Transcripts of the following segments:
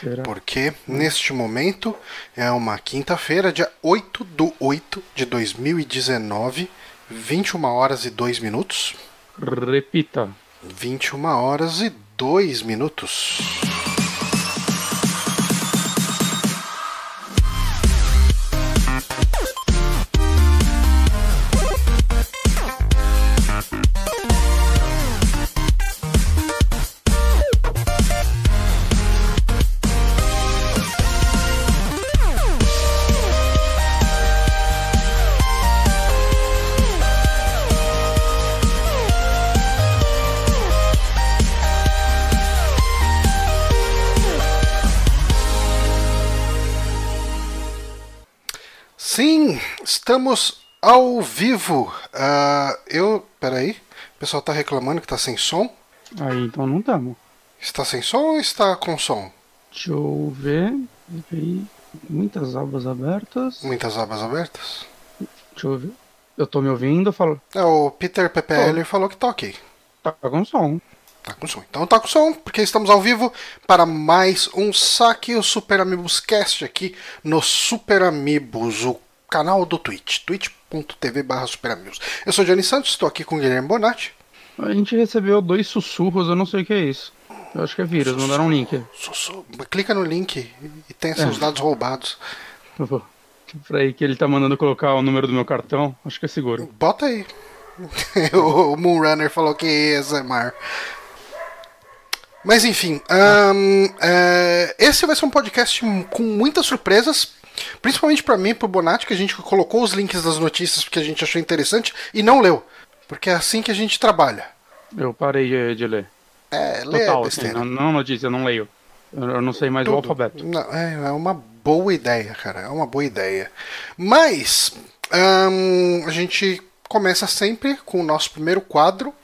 Será? Porque neste momento é uma quinta-feira, dia 8 do 8 de 2019, 21 horas e 2 minutos. Repita. 21 horas e 2 minutos. Estamos ao vivo. Ah, eu. Peraí. O pessoal tá reclamando que tá sem som. Aí, então não tamo. Está sem som ou está com som? Deixa eu ver. Aí, muitas abas abertas. Muitas abas abertas? Deixa eu ver. Eu tô me ouvindo, falo. É, o Peter PPL falou que tá ok. Tá com som. Tá com som. Então tá com som, porque estamos ao vivo para mais um saque o Super Amigos Cast aqui no Super Amigos, o canal do Twitch, twitch.tv barra Super Amigos. Eu sou o Johnny Santos, estou aqui com o Guilherme Bonatti. A gente recebeu dois sussurros, eu não sei o que é isso. Eu acho que é vírus, mandaram um link. Sussu- Clica no link e tem seus É. dados roubados. Peraí, que ele tá mandando colocar o número do meu cartão. Acho que é seguro. Bota aí. o Moonrunner falou que é ASMR. Mas enfim, ahn, é, esse vai ser um podcast com muitas surpresas, principalmente pra mim e pro Bonatti, que a gente colocou os links das notícias porque a gente achou interessante e não leu, porque é assim que a gente trabalha. Eu parei de, de ler. É, lê Total, assim, não, não notícia, eu não leio. Eu, não sei mais o Tudo. alfabeto. Não, é, é uma boa ideia, cara. É uma boa ideia. Mas ahn, a gente começa sempre com o nosso primeiro quadro,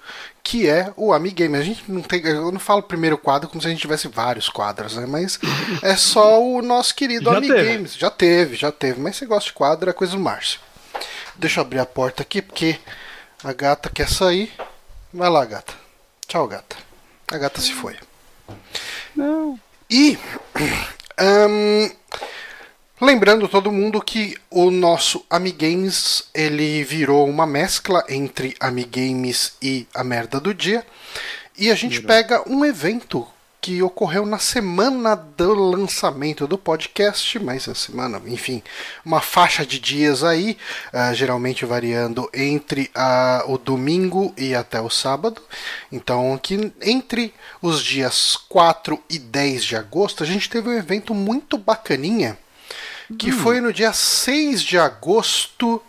que é o Amigame. A gente não tem. Eu não falo primeiro quadro como se a gente tivesse vários quadros, né? Mas é só o nosso querido Amigames. Já teve, já teve. Mas você gosta de quadro, é coisa do Márcio. Deixa eu abrir a porta aqui, porque a gata quer sair. Vai lá, gata. Tchau, gata. A gata se foi. Não. E ahn, lembrando todo mundo que o nosso Amigames ele virou uma mescla entre Amigames e a merda do dia. E a gente pega um evento que ocorreu na semana do lançamento do podcast, mas a semana, enfim, uma faixa de dias aí, ah, geralmente variando entre ah, o domingo e até o sábado. Então, que entre os dias 4 e 10 de agosto, a gente teve um evento muito bacaninha, que foi no dia 6 de agosto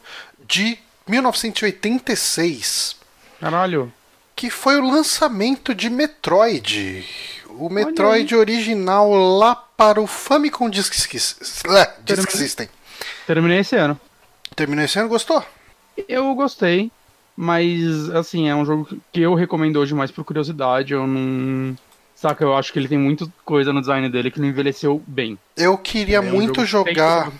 de 1986 Caralho. que foi o lançamento de Metroid. O Metroid original lá para o Famicom Disk. System. Terminei esse ano. Terminou esse ano, gostou? Eu gostei, mas assim, é um jogo que eu recomendo hoje mais por curiosidade. Eu não. Saca, eu acho que ele tem muita coisa no design dele que não envelheceu bem. Eu queria É um muito jogar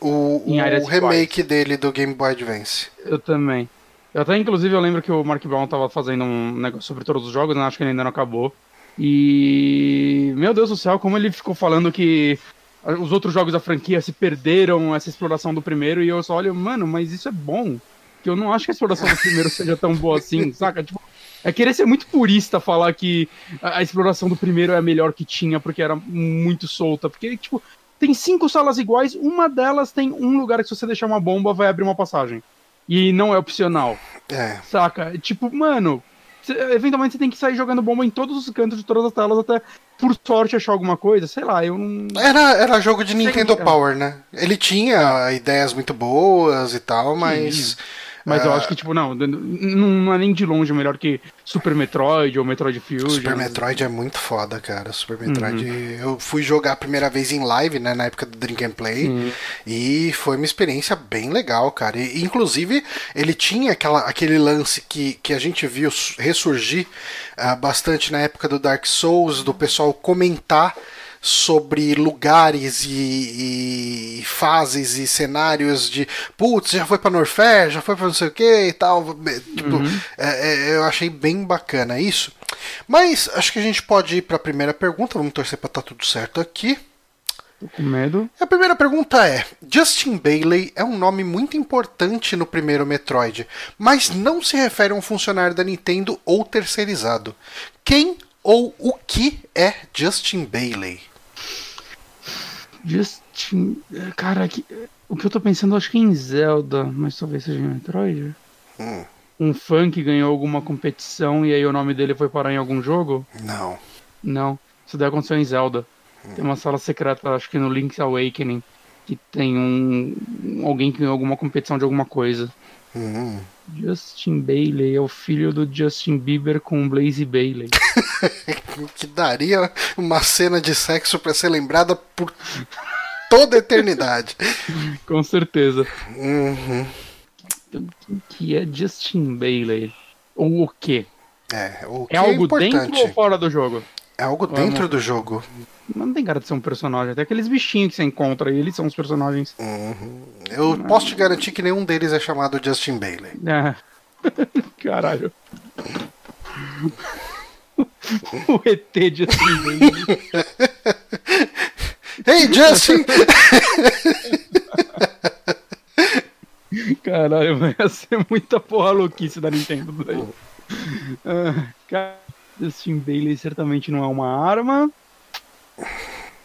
o, o remake dele do Game Boy Advance. Eu também. Eu até, inclusive, eu lembro que o Mark Brown tava fazendo um negócio sobre todos os jogos, né? Acho que ele ainda não acabou. E. Meu Deus do céu, como ele ficou falando que os outros jogos da franquia se perderam essa exploração do primeiro, e eu só olho, mano, mas isso é bom. Que eu não acho que a exploração do primeiro seja tão boa assim, saca? Tipo, é querer ser muito purista falar que a, a exploração do primeiro é a melhor que tinha, porque era muito solta. Porque, tipo, tem cinco salas iguais, uma delas tem um lugar que se você deixar uma bomba vai abrir uma passagem. E não é opcional, É. saca? Tipo, mano, cê- eventualmente você tem que sair jogando bomba em todos os cantos de todas as telas até, por sorte, achar alguma coisa. Sei lá, eu não. Era, era jogo de Sei Nintendo que- Power, né? Ele tinha ideias muito boas e tal, mas. Mas eu Ah. acho que, tipo, não, não é nem de longe melhor que Super Metroid ou Metroid Fusion. Super Metroid é muito foda, cara. Super Metroid. Uhum. Eu fui jogar a primeira vez em live, né? Na época do Drink and Play. Sim. E foi uma experiência bem legal, cara. E, inclusive, ele tinha aquela, aquele lance que, que a gente viu su- ressurgir ah, bastante na época do Dark Souls, do pessoal comentar sobre lugares e, e fases e cenários de putz, já foi pra Norfair, já foi pra não sei o que e tal. Tipo, uhum. é, é, eu achei bem bacana isso. Mas acho que a gente pode ir para a primeira pergunta. Vamos torcer para estar tá tudo certo aqui. Tô com medo. A primeira pergunta é: Justin Bailey é um nome muito importante no primeiro Metroid, mas não se refere a um funcionário da Nintendo ou terceirizado. Quem ou o que é Justin Bailey? Justin. Cara, aqui, o que eu tô pensando, acho que é em Zelda, mas talvez seja em Metroid. Hum. Um fã que ganhou alguma competição e aí o nome dele foi parar em algum jogo? Não. Não. Isso daí aconteceu em Zelda. Tem uma sala secreta, acho que no Link's Awakening, que tem um alguém que ganhou alguma competição de alguma coisa. Uhum. Justin Bailey é o filho do Justin Bieber com Blaze Bailey. que daria uma cena de sexo para ser lembrada por toda a eternidade. com certeza. Uhum. Que é Justin Bailey? Ou o quê? É, o que é algo é dentro ou fora do jogo? É algo dentro do jogo. Não tem cara de ser um personagem. Até aqueles bichinhos que você encontra aí, eles são os personagens. Uhum. Eu posso te garantir que nenhum deles é chamado Justin Bailey. É. Caralho. o ET Justin Bailey. hey, Justin! Caralho, vai ser muita porra louquice da Nintendo daí. Uh, cara, Justin Bailey certamente não é uma arma.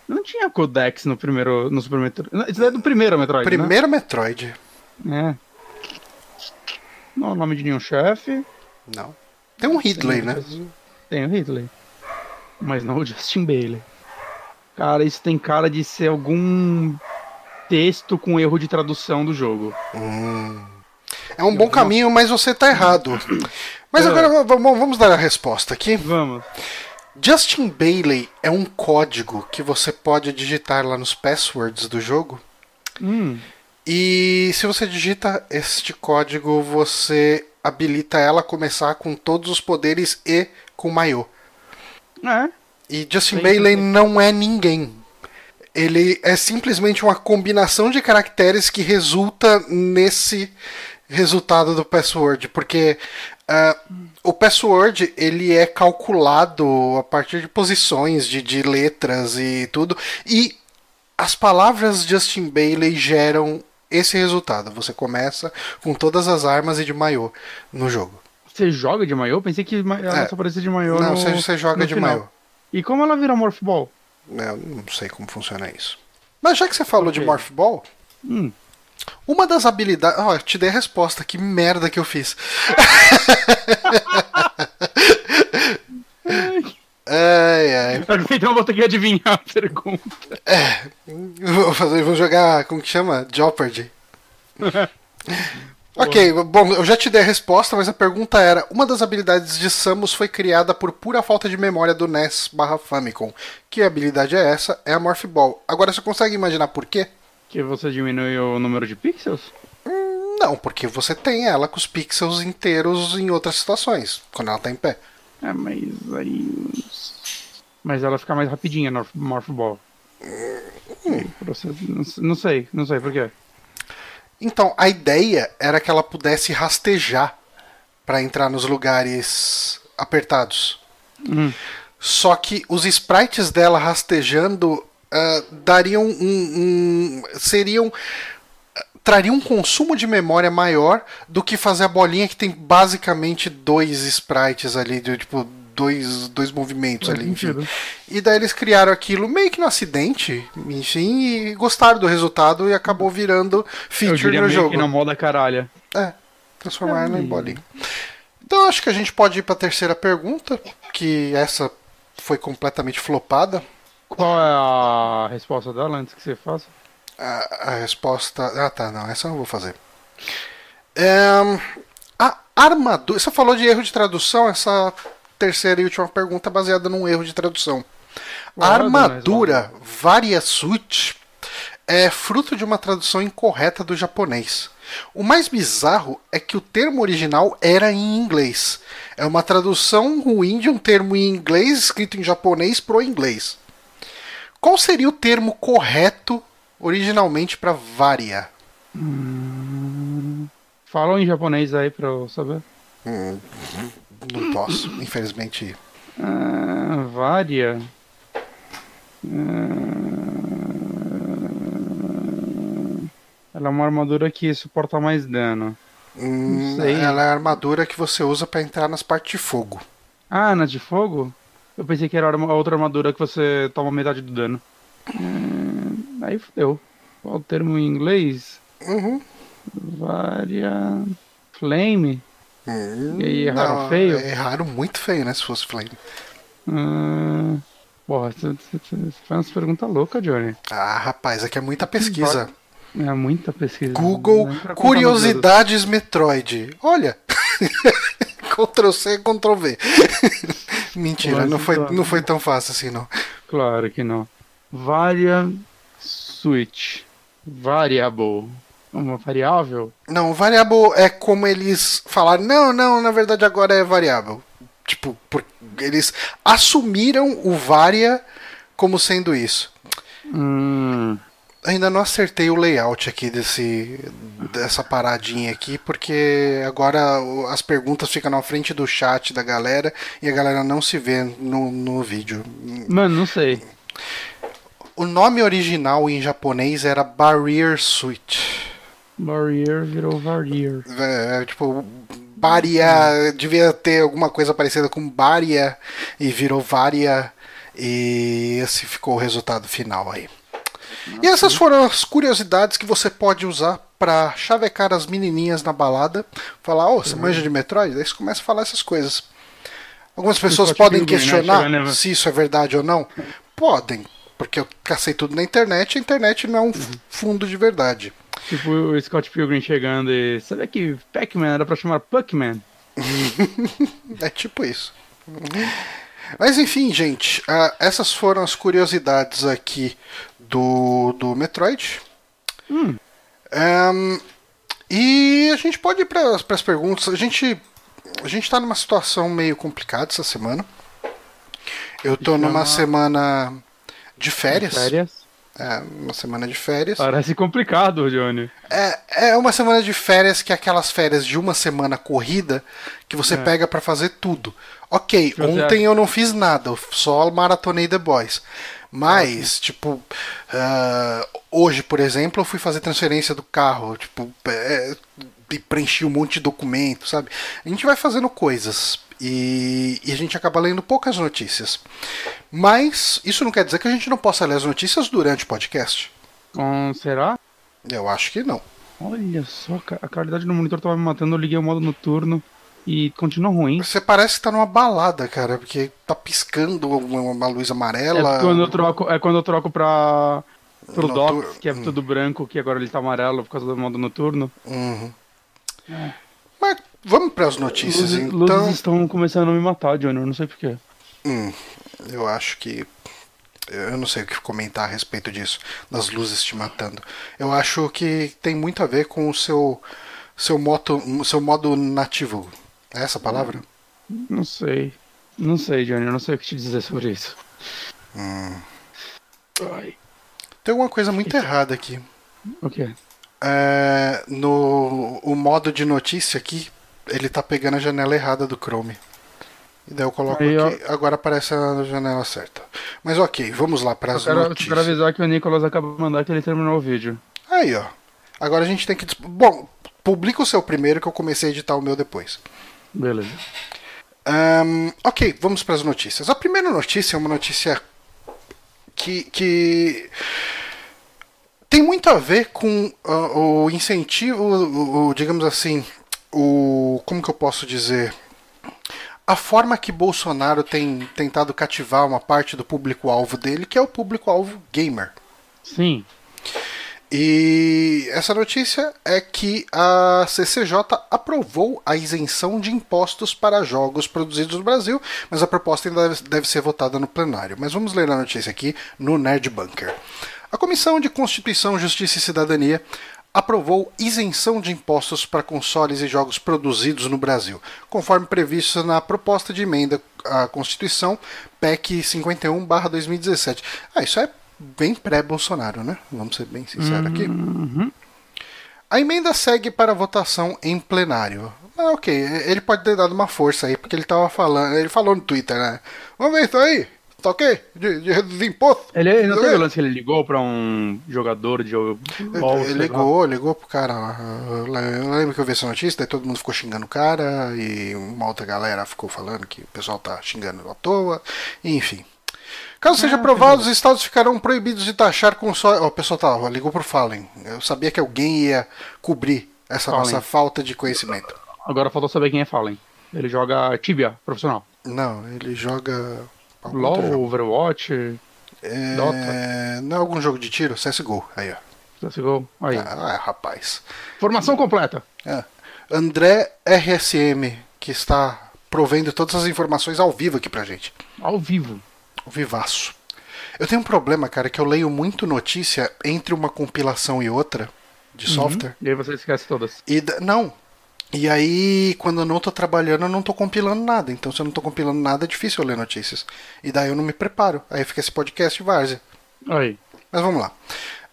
Não tinha Codex no primeiro. No Super Metroid. Isso é do primeiro Metroid. Né? Primeiro né? Metroid. É. Não é o nome de nenhum chefe. Não. Tem um Ridley, tem, né? Tem o Ridley. Mas não o Justin Bailey. Cara, isso tem cara de ser algum texto com erro de tradução do jogo. Hum. É um bom caminho, mas você tá errado. Mas é. agora vamos dar a resposta aqui. Vamos. Justin Bailey é um código que você pode digitar lá nos passwords do jogo. Hum. E se você digita este código, você habilita ela a começar com todos os poderes e com maiô. É. E Justin Bailey não é ninguém. Ele é simplesmente uma combinação de caracteres que resulta nesse resultado do password, porque uh, o password ele é calculado a partir de posições de, de letras e tudo, e as palavras Justin Bailey geram esse resultado. Você começa com todas as armas e de maiô no jogo. Você joga de maiô? Pensei que ela é. só aparecia de maiô Não, no, você, você joga de final. maiô. E como ela vira Morph Ball? Eu não sei como funciona isso. Mas já que você falou okay. de Morph Ball, hum. Uma das habilidades. Ó, oh, te dei a resposta, que merda que eu fiz. ai, ai. Então eu vou ter que adivinhar a pergunta. É. Vou, fazer, vou jogar. Como que chama? Jeopardy. ok, bom, eu já te dei a resposta, mas a pergunta era: uma das habilidades de Samus foi criada por pura falta de memória do NES barra Famicom. Que habilidade é essa? É a Morph Ball. Agora você consegue imaginar por quê? Que você diminui o número de pixels? Hum, não, porque você tem ela com os pixels inteiros em outras situações, quando ela tá em pé. É, mas aí. Mas ela fica mais rapidinha no Morph Ball. Hum. Não sei, não sei por quê. Então, a ideia era que ela pudesse rastejar para entrar nos lugares apertados. Hum. Só que os sprites dela rastejando uh, dariam um, um, seriam trariam um consumo de memória maior do que fazer a bolinha que tem basicamente dois sprites ali, de, tipo dois, dois movimentos é ali, enfim. E daí eles criaram aquilo meio que no acidente, enfim, e gostaram do resultado e acabou virando feature no jogo. Que na moda caralho. É, transformar é, ela em bolinha. Então acho que a gente pode ir para a terceira pergunta, que essa foi completamente flopada. Qual é a resposta dela antes que você faça? A, a resposta. Ah, tá, não, essa eu não vou fazer. É, a armadura. Você falou de erro de tradução, essa terceira e última pergunta é baseada num erro de tradução. A armadura Varia Suit é fruto de uma tradução incorreta do japonês. O mais bizarro é que o termo original era em inglês. É uma tradução ruim de um termo em inglês escrito em japonês pro inglês. Qual seria o termo correto originalmente para varia? Hum, fala em japonês aí pra eu saber. Hum, não posso, infelizmente. Ah, varia. Ah, ela é uma armadura que suporta mais dano. Hum, ela é a armadura que você usa para entrar nas partes de fogo. Ah, na de fogo? Eu pensei que era a outra armadura que você toma metade do dano. Hum, aí fodeu. Qual o termo em inglês? Uhum. Varia. Flame? Hum, E aí, é raro não, feio? É raro muito feio, né? Se fosse flame. Ah, porra, você faz umas perguntas loucas, Johnny. Ah, rapaz, aqui é muita pesquisa. É muita pesquisa. Google é Curiosidades Metroid. Olha. Ctrl C, Ctrl V. Mentira, não foi, não foi tão fácil assim, não. Claro que não. Varia switch. Variable. Uma variável? Não, variável é como eles falaram. Não, não, na verdade agora é variável. Tipo, por- eles assumiram o varia como sendo isso. Hum. Ainda não acertei o layout aqui desse dessa paradinha aqui, porque agora as perguntas ficam na frente do chat da galera e a galera não se vê no, no vídeo. Mano, não sei. O nome original em japonês era Barrier Suite. Barrier virou Varier. É, é, tipo, Baria devia ter alguma coisa parecida com Baria e virou Varia e esse ficou o resultado final aí. E essas foram as curiosidades que você pode usar pra chavecar as menininhas na balada. Falar, ô, você manja de Metroid? Aí você começa a falar essas coisas. Algumas pessoas podem né? questionar nela. se isso é verdade ou não. Podem, porque eu cacei tudo na internet. A internet não é um fundo de verdade. Tipo o Scott Pilgrim chegando e. Sabia que Pac-Man era pra chamar Puckman? É tipo isso. Mas enfim, gente, ah, essas foram as curiosidades aqui do, do Metroid. Hum. Ahn, e a gente pode ir para as perguntas. A gente a gente tá numa situação meio complicada essa semana. Eu tô Chama- numa semana de férias. Férias? É, uma semana de férias. Parece complicado, Johnny. É, é uma semana de férias que é aquelas férias de uma semana corrida que você É. pega pra fazer tudo. Ok, ontem eu não fiz nada, eu só maratonei The Boys. Mas, tipo, ah, hoje, por exemplo, eu fui fazer transferência do carro, tipo, é, e preenchi um monte de documento, sabe? A gente vai fazendo coisas e, e a gente acaba lendo poucas notícias. Mas isso não quer dizer que a gente não possa ler as notícias durante o podcast. Com... Será? Eu acho que não. Olha só, a qualidade do monitor tava me matando, eu liguei o modo noturno e continua ruim. Você parece que tá numa balada, cara, porque tá piscando uma, luz É amarela. quando eu troco, é quando eu troco pra. Pro Notur- Docs, que é tudo branco, que agora ele tá amarelo por causa do modo noturno. Uhum. Mas vamos para as notícias, Luzes, então. luzes estão começando a me matar, eu não sei porquê. Hum, eu acho que. Eu não sei o que comentar a respeito disso, das luzes te matando. Eu acho que tem muito a ver com o seu, seu, moto, seu modo nativo. É essa palavra? Não sei. Não sei, Johnny, eu não sei o que te dizer sobre isso. Hum. Ai. Tem alguma coisa muito errada aqui. O quê? É, no o modo de notícia aqui, ele tá pegando a janela errada do Chrome. E daí eu coloco Aí, ó. aqui, agora aparece a janela certa. Mas ok, vamos lá para as notícias. quero avisar que o Nicolas acabou de mandar que ele terminou o vídeo. Aí, ó. Agora a gente tem que. Bom, publica o seu primeiro que eu comecei a editar o meu depois. Beleza. Ahn, ok, vamos para as notícias. A primeira notícia é uma notícia que, que tem muito a ver com ah, o incentivo, o, o- digamos assim, o como que eu posso dizer, a forma que Bolsonaro tem tentado cativar uma parte do público-alvo dele, que é o público-alvo gamer. Sim. E essa notícia é que a CCJ aprovou a isenção de impostos para jogos produzidos no Brasil, mas a proposta ainda deve, ser votada no plenário. Mas vamos ler a notícia aqui no Nerd Bunker. A Comissão de Constituição, Justiça e Cidadania aprovou isenção de impostos para consoles e jogos produzidos no Brasil, conforme previsto na proposta de emenda à Constituição PEC 51/2017. Ah, isso é bem pré-Bolsonaro, né? Vamos ser bem sinceros aqui. Uhum. A emenda segue para votação em plenário. Ah, ok, ele pode ter dado uma força aí, porque ele tava falando. Ele falou no Twitter, né? Vamos ver isso aí. Tá ok? De, de reduzir imposto. Ele, não teve o lance que ele ligou pra um jogador de LOL, Ele sei lá. ligou, ligou pro cara. lá. Eu lembro que eu vi essa notícia, daí todo mundo ficou xingando o cara, e uma outra galera ficou falando que o pessoal tá xingando à toa, enfim. Caso seja aprovado, os estados ficarão proibidos de taxar console. Ó, o pessoal tá, ó, ligou pro Fallen. Eu sabia que alguém ia cobrir essa Fallen. nossa falta de conhecimento. Agora faltou saber quem é Fallen. Ele joga Tibia, profissional. Não, ele joga. algum LOL, outro jogo. Overwatch, É, Dota. Não é algum jogo de tiro? CSGO. Aí, ó. CSGO. Aí. Ah, rapaz. Formação completa. É. André RSM, que está provendo todas as informações ao vivo aqui pra gente. Ao vivo. Vivaço. Eu tenho um problema, cara, que eu leio muito notícia entre uma compilação e outra de software. E aí você esquece todas. E não. E aí, quando eu não tô trabalhando, eu não tô compilando nada. Então, se eu não tô compilando nada, é difícil eu ler notícias. E daí eu não me preparo. Aí fica esse podcast várzea. Aí. Mas vamos lá.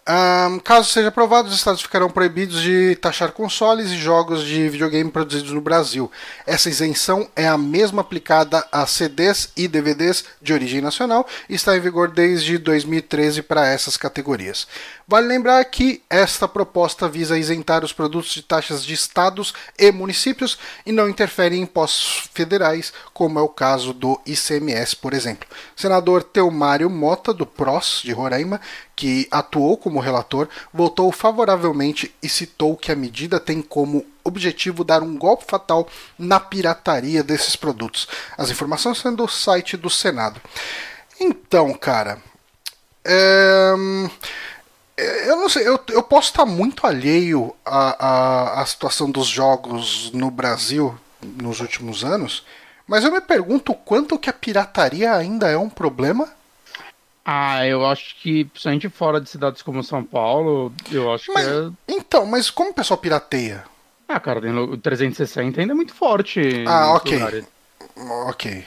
Ahn, caso seja aprovado, os estados ficarão proibidos de taxar consoles e jogos de videogame produzidos no Brasil. Essa isenção é a mesma aplicada a CDs e DVDs de origem nacional e está em vigor desde 2013 para essas categorias. Vale lembrar que esta proposta visa isentar os produtos de taxas de estados e municípios e não interfere em impostos federais, como é o caso do ICMS, por exemplo. Senador Teomário Mota, do PROS de Roraima, que atuou como relator, votou favoravelmente e citou que a medida tem como objetivo dar um golpe fatal na pirataria desses produtos. As informações são do site do Senado. Então, cara, é, eu não sei, eu, eu posso estar muito alheio à, à, à situação dos jogos no Brasil nos últimos anos, mas eu me pergunto quanto que a pirataria ainda é um problema. Ah, eu acho que, principalmente fora de cidades como São Paulo, eu acho Mas, que é. Então, mas como o pessoal pirateia? Ah, cara, o 360 ainda é muito forte. Ah, ok. lugares. Ok.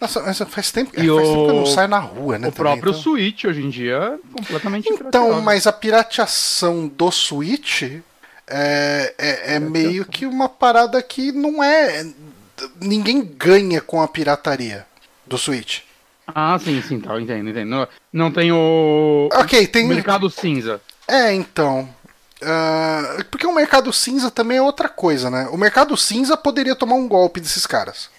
Nossa, mas faz tempo, E faz tempo que eu não o- saio na rua, né? O também, próprio então... Switch hoje em dia é completamente Então, pirateável. mas a pirateação do Switch é, é, é meio que uma parada que não é. Ninguém ganha com a pirataria do Switch. Ah, sim, sim, tá, entendo, entendo. Não, não tem o. Ok, tem. o mercado cinza. É, então. ah, porque o mercado cinza também é outra coisa, né? O mercado cinza poderia tomar um golpe desses caras.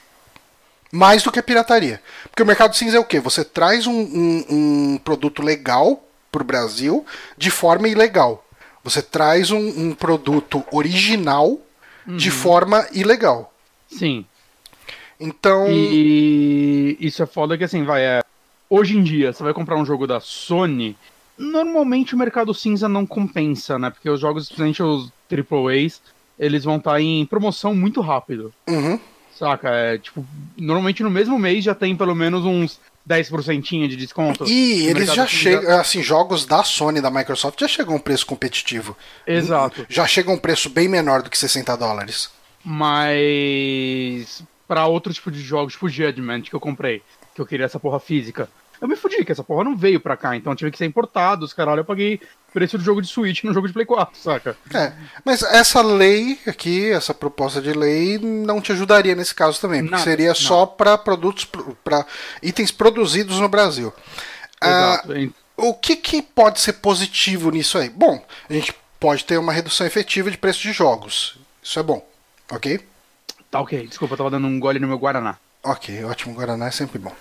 Mais do que a pirataria. Porque o mercado cinza é o quê? Você traz um, um, um produto legal pro Brasil de forma ilegal. Você traz um, um produto original de forma ilegal. Sim. Então. E isso é foda que assim, vai, é. Hoje em dia, você vai comprar um jogo da Sony, normalmente o mercado cinza não compensa, né? Porque os jogos, principalmente os AAAs, eles vão estar em promoção muito rápido. Uhum. Saca? É tipo, normalmente no mesmo mês já tem pelo menos uns 10% de desconto. E eles já chegam, assim, jogos da Sony, da Microsoft, já chegam a um preço competitivo. Exato. Já chega a um preço bem menor do que 60 dólares. Mas pra outro tipo de jogos, tipo Judgment, que eu comprei, que eu queria essa porra física, eu me fudi, que essa porra não veio pra cá, então tive que ser importado, os caralho, eu paguei preço do jogo de Switch no jogo de Play 4, saca? É, mas essa lei aqui, essa proposta de lei, não te ajudaria nesse caso também, porque Nada, seria não. só para produtos, para itens produzidos no Brasil. Ah, Exato. Em- o que, que pode ser positivo nisso aí? Bom, a gente pode ter uma redução efetiva de preço de jogos. Isso é bom, ok? Tá ok, desculpa, eu tava dando um gole no meu Guaraná. Ok, ótimo. Guaraná é sempre bom.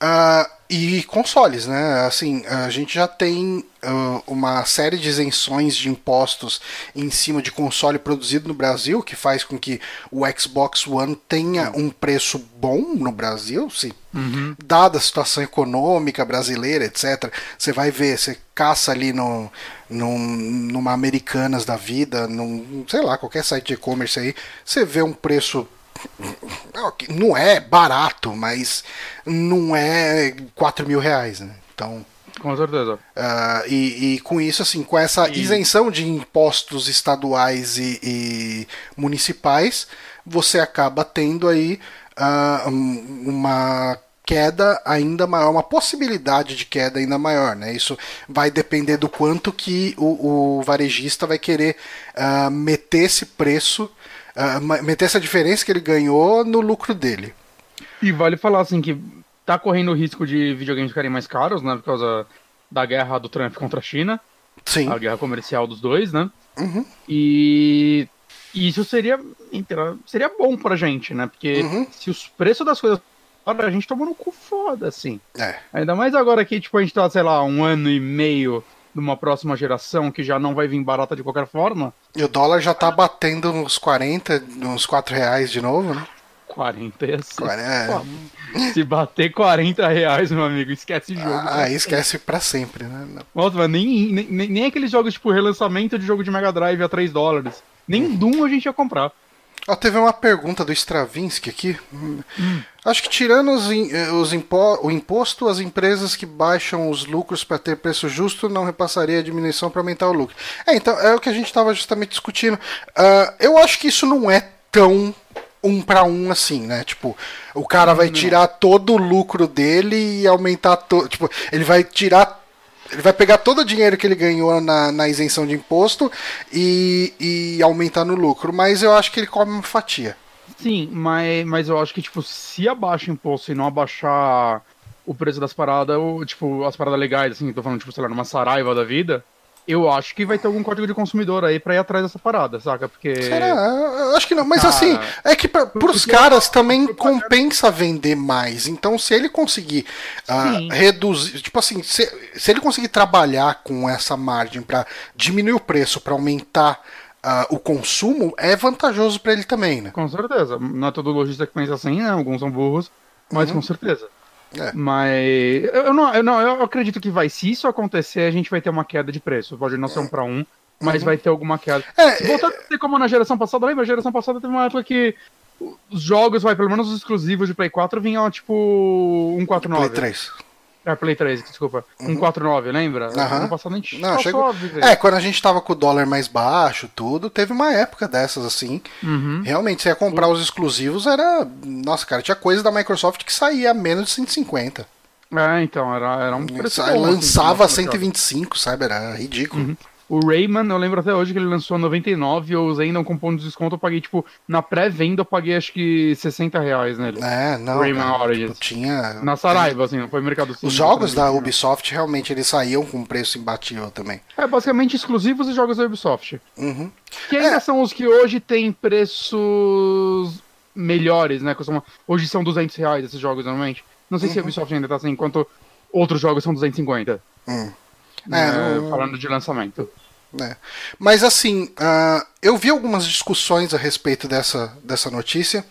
Ah, e consoles, né? Assim, a gente já tem ah, uma série de isenções de impostos em cima de console produzido no Brasil, que faz com que o Xbox One tenha um preço bom no Brasil, se dada a situação econômica brasileira, etc. Você vai ver, você caça ali no, num, numa Americanas da vida, num, sei lá, qualquer site de e-commerce aí, você vê um preço não é barato, mas não é 4 mil reais, né? Então, Com certeza. ah, e, e com isso, assim, com essa isenção de impostos estaduais e, e municipais, você acaba tendo aí um- uma queda ainda maior, uma possibilidade de queda ainda maior, né? Isso vai depender do quanto que o, o varejista vai querer uh, meter esse preço, uh, meter essa diferença que ele ganhou no lucro dele. E vale falar assim que tá correndo o risco de videogames ficarem mais caros, né? Por causa da guerra do Trump contra a China. Sim. A guerra comercial dos dois, né? Uhum. E isso seria, seria bom pra gente, né? Porque Uhum. se os preços das coisas. Olha, a gente tomou no cu foda, assim. É. Ainda mais agora que, tipo, a gente tá, sei lá, um ano e meio numa próxima geração que já não vai vir barata de qualquer forma. E o dólar já tá batendo nos 40, nos 4 reais de novo, né? 40 ia ser É. foda. Se bater 40 reais, meu amigo, esquece o jogo. Ah, aí esquece pra sempre, né? Nossa, mas nem, nem, nem nem aqueles jogos tipo relançamento de jogo de Mega Drive a 3 dólares. Nem Doom a gente ia comprar. Ó, teve uma pergunta do Stravinsky aqui. Hum. Acho que tirando os, eh, os impo- o imposto, as empresas que baixam os lucros para ter preço justo não repassaria a diminuição para aumentar o lucro. É, então é o que a gente estava justamente discutindo. Ah, eu acho que isso não é tão um para um assim, né? Tipo, o cara vai tirar todo o lucro dele e aumentar todo. Tipo, ele vai tirar ele vai pegar todo o dinheiro que ele ganhou na, na isenção de imposto e, e aumentar no lucro. Mas eu acho que ele come uma fatia. Sim, mas, mas eu acho que, tipo, se abaixa o imposto e não abaixar o preço das paradas, ou, tipo, as paradas legais, assim, tô falando, tipo, sei lá, numa saraiva da vida, eu acho que vai ter algum código de consumidor aí pra ir atrás dessa parada, saca? Porque. Será? Eu acho que não. Mas Cara, assim, é que pra, pros caras também compensa vender mais. Então, se ele conseguir Sim. reduzir. Tipo assim, se, se ele conseguir trabalhar com essa margem pra diminuir o preço, pra aumentar ah, o consumo, é vantajoso pra ele também, né? Com certeza. Não é todo lojista que pensa assim, né? Alguns são burros, mas com certeza. É. Mas eu, não, eu não, eu acredito que vai. Se isso acontecer, a gente vai ter uma queda de preço. Pode não ser um pra um, mas vai ter alguma queda. É, Se voltar a ser como na geração passada, lembra? A geração passada teve uma época que os jogos, vai, pelo menos os exclusivos de Play 4 vinham tipo 149. Play 3. É, Play 3, desculpa. 149, lembra? Gente Não, passou chegou. a viver. É, quando a gente tava com o dólar mais baixo, tudo, teve uma época dessas assim. Uhum. Realmente, você ia comprar os exclusivos, era. Nossa, cara, tinha coisa da Microsoft que saía a menos de 150. É, então, era, era um preço bom, assim, lançava mercado. 125, sabe? Era ridículo. O Rayman, eu lembro até hoje que ele lançou a 99, eu usei ainda um cupom de desconto, eu paguei, tipo, na pré-venda eu paguei acho que 60 reais nele. É, não. Rayman cara, Origins. tipo, tinha. Na Saraiva, assim, não foi mercado Os jogos da. Ubisoft realmente eles saíam com preço imbatível também. É, basicamente exclusivos e jogos da Ubisoft. Uhum. Que ainda É. são os que hoje têm preços melhores, né? Costuma- Hoje são 200 reais esses jogos, normalmente. Não sei se a Ubisoft ainda tá assim, enquanto outros jogos são 250. Hum. Né, É, não- Falando de lançamento. né? Mas assim, ah, eu vi algumas discussões a respeito dessa, dessa notícia,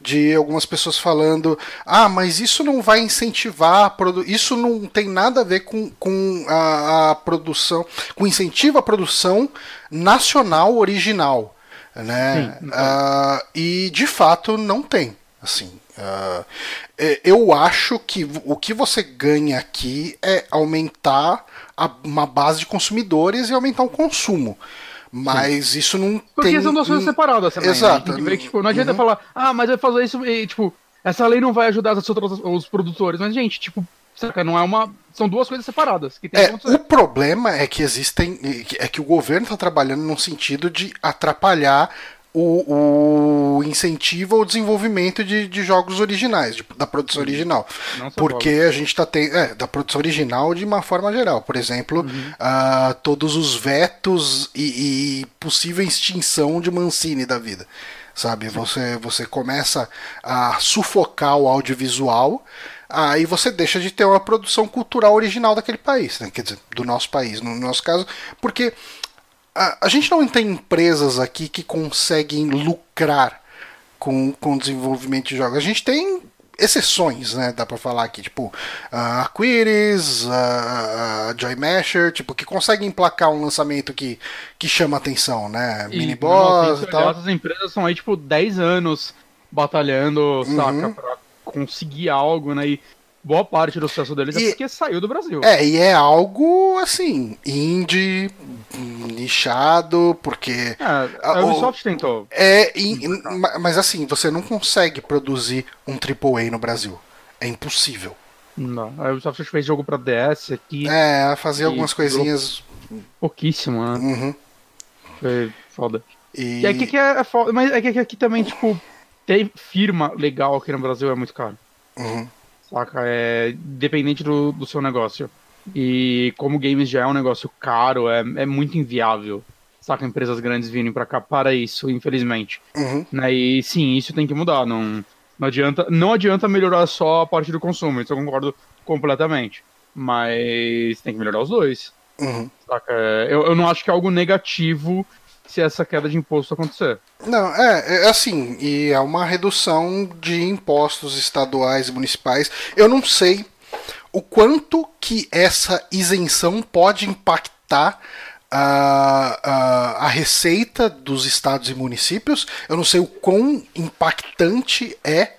de algumas pessoas falando: ah, mas isso não vai incentivar, isso não tem nada a ver com, com a, a produção, com incentivo à produção nacional original. Né? Sim. Ah, e de fato não tem. Assim, é, eu acho que o que você ganha aqui é aumentar a- uma base de consumidores e aumentar o consumo. Mas isso não Porque tem. são duas coisas separadas também. né? Exato. Tem que tipo, não adianta falar, ah, mas vai fazer isso e, tipo, essa lei não vai ajudar outras, os produtores. Mas, gente, tipo, saca, não é uma. São duas coisas separadas. Que tem É, o problema é que existem. É que o governo está trabalhando num sentido de atrapalhar o, o incentivo ao desenvolvimento de, de jogos originais, de- da produção original. Não só Porque a gente está tendo. É, da produção original de uma forma geral. Por exemplo, ah, todos os vetos e, e possível extinção de Mancini da vida. Sabe? Você, você começa a sufocar o audiovisual. Aí você deixa de ter uma produção cultural original daquele país, né? quer dizer, do nosso país, no nosso caso, porque a, a gente não tem empresas aqui que conseguem lucrar com, com o desenvolvimento de jogos. A gente tem exceções, né? Dá pra falar aqui, tipo, a Aquiris, a, a Joy Masher, tipo, que conseguem emplacar um lançamento que, que chama atenção, né? E, Mini não, boss se e tal. As empresas são aí, tipo, 10 anos batalhando, Uhum. saca, pra conseguir algo, né? E boa parte do sucesso deles E- é porque saiu do Brasil. É, e é algo assim, indie, nichado, porque É, a o- Ubisoft tentou. é. mas assim, você não consegue produzir um AAA no Brasil. É impossível. Não. A Ubisoft fez jogo pra DS aqui. É, fazia algumas coisinhas. Pouquíssimo, né? Uhum. Foi foda. E, E aqui que é, é foda. Mas é que aqui também, tipo, ter firma legal aqui no Brasil é muito caro. Uhum. Saca? É dependente do, do seu negócio. E como games já é um negócio caro, é, é muito inviável. Saca? Empresas grandes virem pra cá para isso, infelizmente. Uhum. Né? E sim, isso tem que mudar. Não, não, adianta, não adianta melhorar só a parte do consumo, isso eu concordo completamente. Mas tem que melhorar os dois. Uhum. Saca? Eu, eu não acho que é algo negativo se essa queda de imposto acontecer. Não, é, é assim, e é uma redução de impostos estaduais e municipais. Eu não sei o quanto que essa isenção pode impactar a, a, a receita dos estados e municípios. Eu não sei o quão impactante é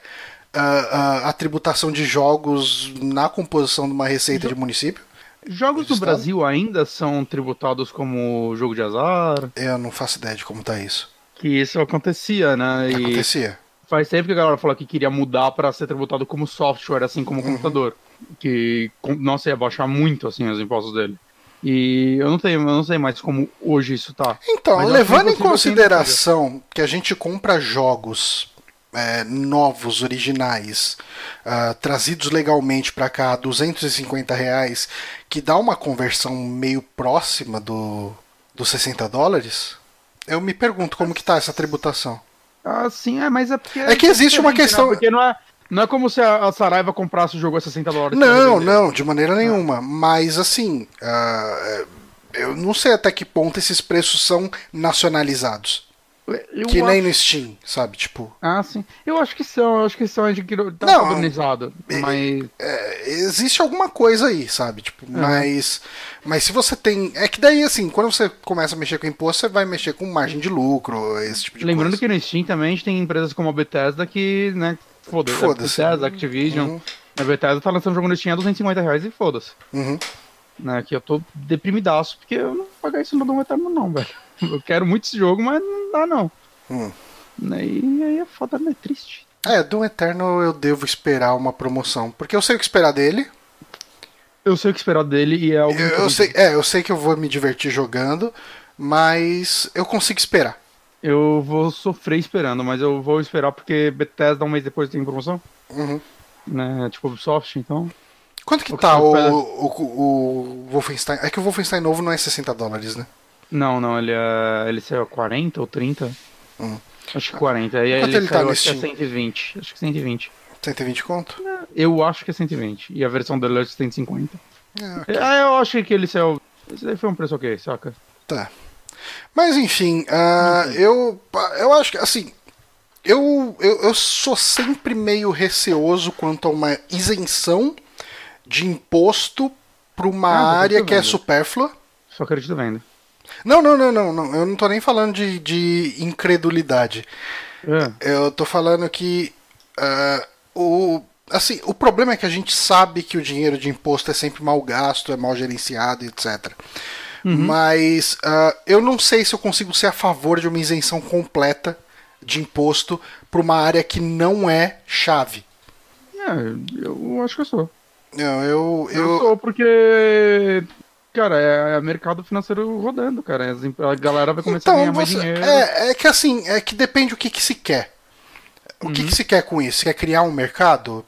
a, a, a tributação de jogos na composição de uma receita de município. Jogos Do? Brasil ainda são tributados como jogo de azar, Eu não faço ideia de como tá isso. que isso acontecia, né? E Acontecia. faz tempo que a galera falou que queria mudar pra ser tributado como software, assim como computador. Que, nossa, ia baixar muito, assim, os impostos dele. E eu não tenho, eu não sei mais como hoje isso tá. Então, Mas levando em consideração que a gente compra jogos é, novos, originais, ah, trazidos legalmente para cá a 250 reais, que dá uma conversão meio próxima do, dos 60 dólares, eu me pergunto como que tá essa tributação. Ah, sim, é, mas é porque. É que existe uma diferente, questão- Né? Porque não é, não é como se a, a Saraiva comprasse o jogo a 60 dólares. Não, revender. não, de maneira nenhuma. Mas assim, é, eu não sei até que ponto esses preços são nacionalizados. Eu que acho- nem no Steam, sabe? Tipo, Ah, sim. Eu acho que são, eu acho que são, a gente que tá Não, padronizado. Mas. é, existe alguma coisa aí, sabe? Tipo, mas, mas se você tem. É que daí, assim, quando você começa a mexer com imposto, você vai mexer com margem de lucro, esse tipo de Lembrando coisa. que no Steam também a gente tem empresas como a Bethesda que, né, foda-se. Foda-se. A Bethesda, Activision. Uhum. A Bethesda tá lançando jogo no Steam a 250 reais e foda-se. Uhum. Né, que eu tô deprimidaço, porque eu não vou pagar isso no Doom Eterno não, velho. Eu quero muito esse jogo, mas não dá não. Hum. E aí é foda, né? Triste. É, do Eterno eu devo esperar uma promoção. Porque eu sei o que esperar dele. Eu sei o que esperar dele e é algo. Eu, eu sei, é, eu sei que eu vou me divertir jogando, mas eu consigo esperar. Eu vou sofrer esperando, mas eu vou esperar porque Bethesda um mês depois tem promoção. Uhum. Né? Tipo Ubisoft, então. Quanto que O tá o, espera? o, o Wolfenstein? É que o Wolfenstein novo não é 60 dólares, né? Não, não, ele é. Ele saiu a 40 ou 30? Hum. Acho que 40. Aí Quanto ele, ele tá saiu, acho que é Steam? 120. Acho que 120. 120 conto? Eu acho que é 120. E a versão Deluxe tem 50. É, ok. É, eu acho que ele saiu. Esse daí foi um preço ok, saca? Tá. Mas enfim, ah, eu, eu acho que assim. Eu, eu, eu sou sempre meio receoso quanto a uma isenção de imposto para uma Ah, área que é supérflua. Só acredito vendo. Não, não, não, não, não. Eu não tô nem falando de, de incredulidade. É. Eu tô falando que ah, o assim, o problema é que a gente sabe que o dinheiro de imposto é sempre mal gasto, é mal gerenciado, etc. Mas ah, eu não sei se eu consigo ser a favor de uma isenção completa de imposto para uma área que não é chave. É, eu acho que eu sou. Não, eu, Eu, eu, sou porque. Cara, é, é mercado financeiro rodando, cara. A galera vai começar a então ganhar mais você, dinheiro. é, é que assim, é que depende o que, que se quer. O que, que se quer com isso? Quer criar um mercado?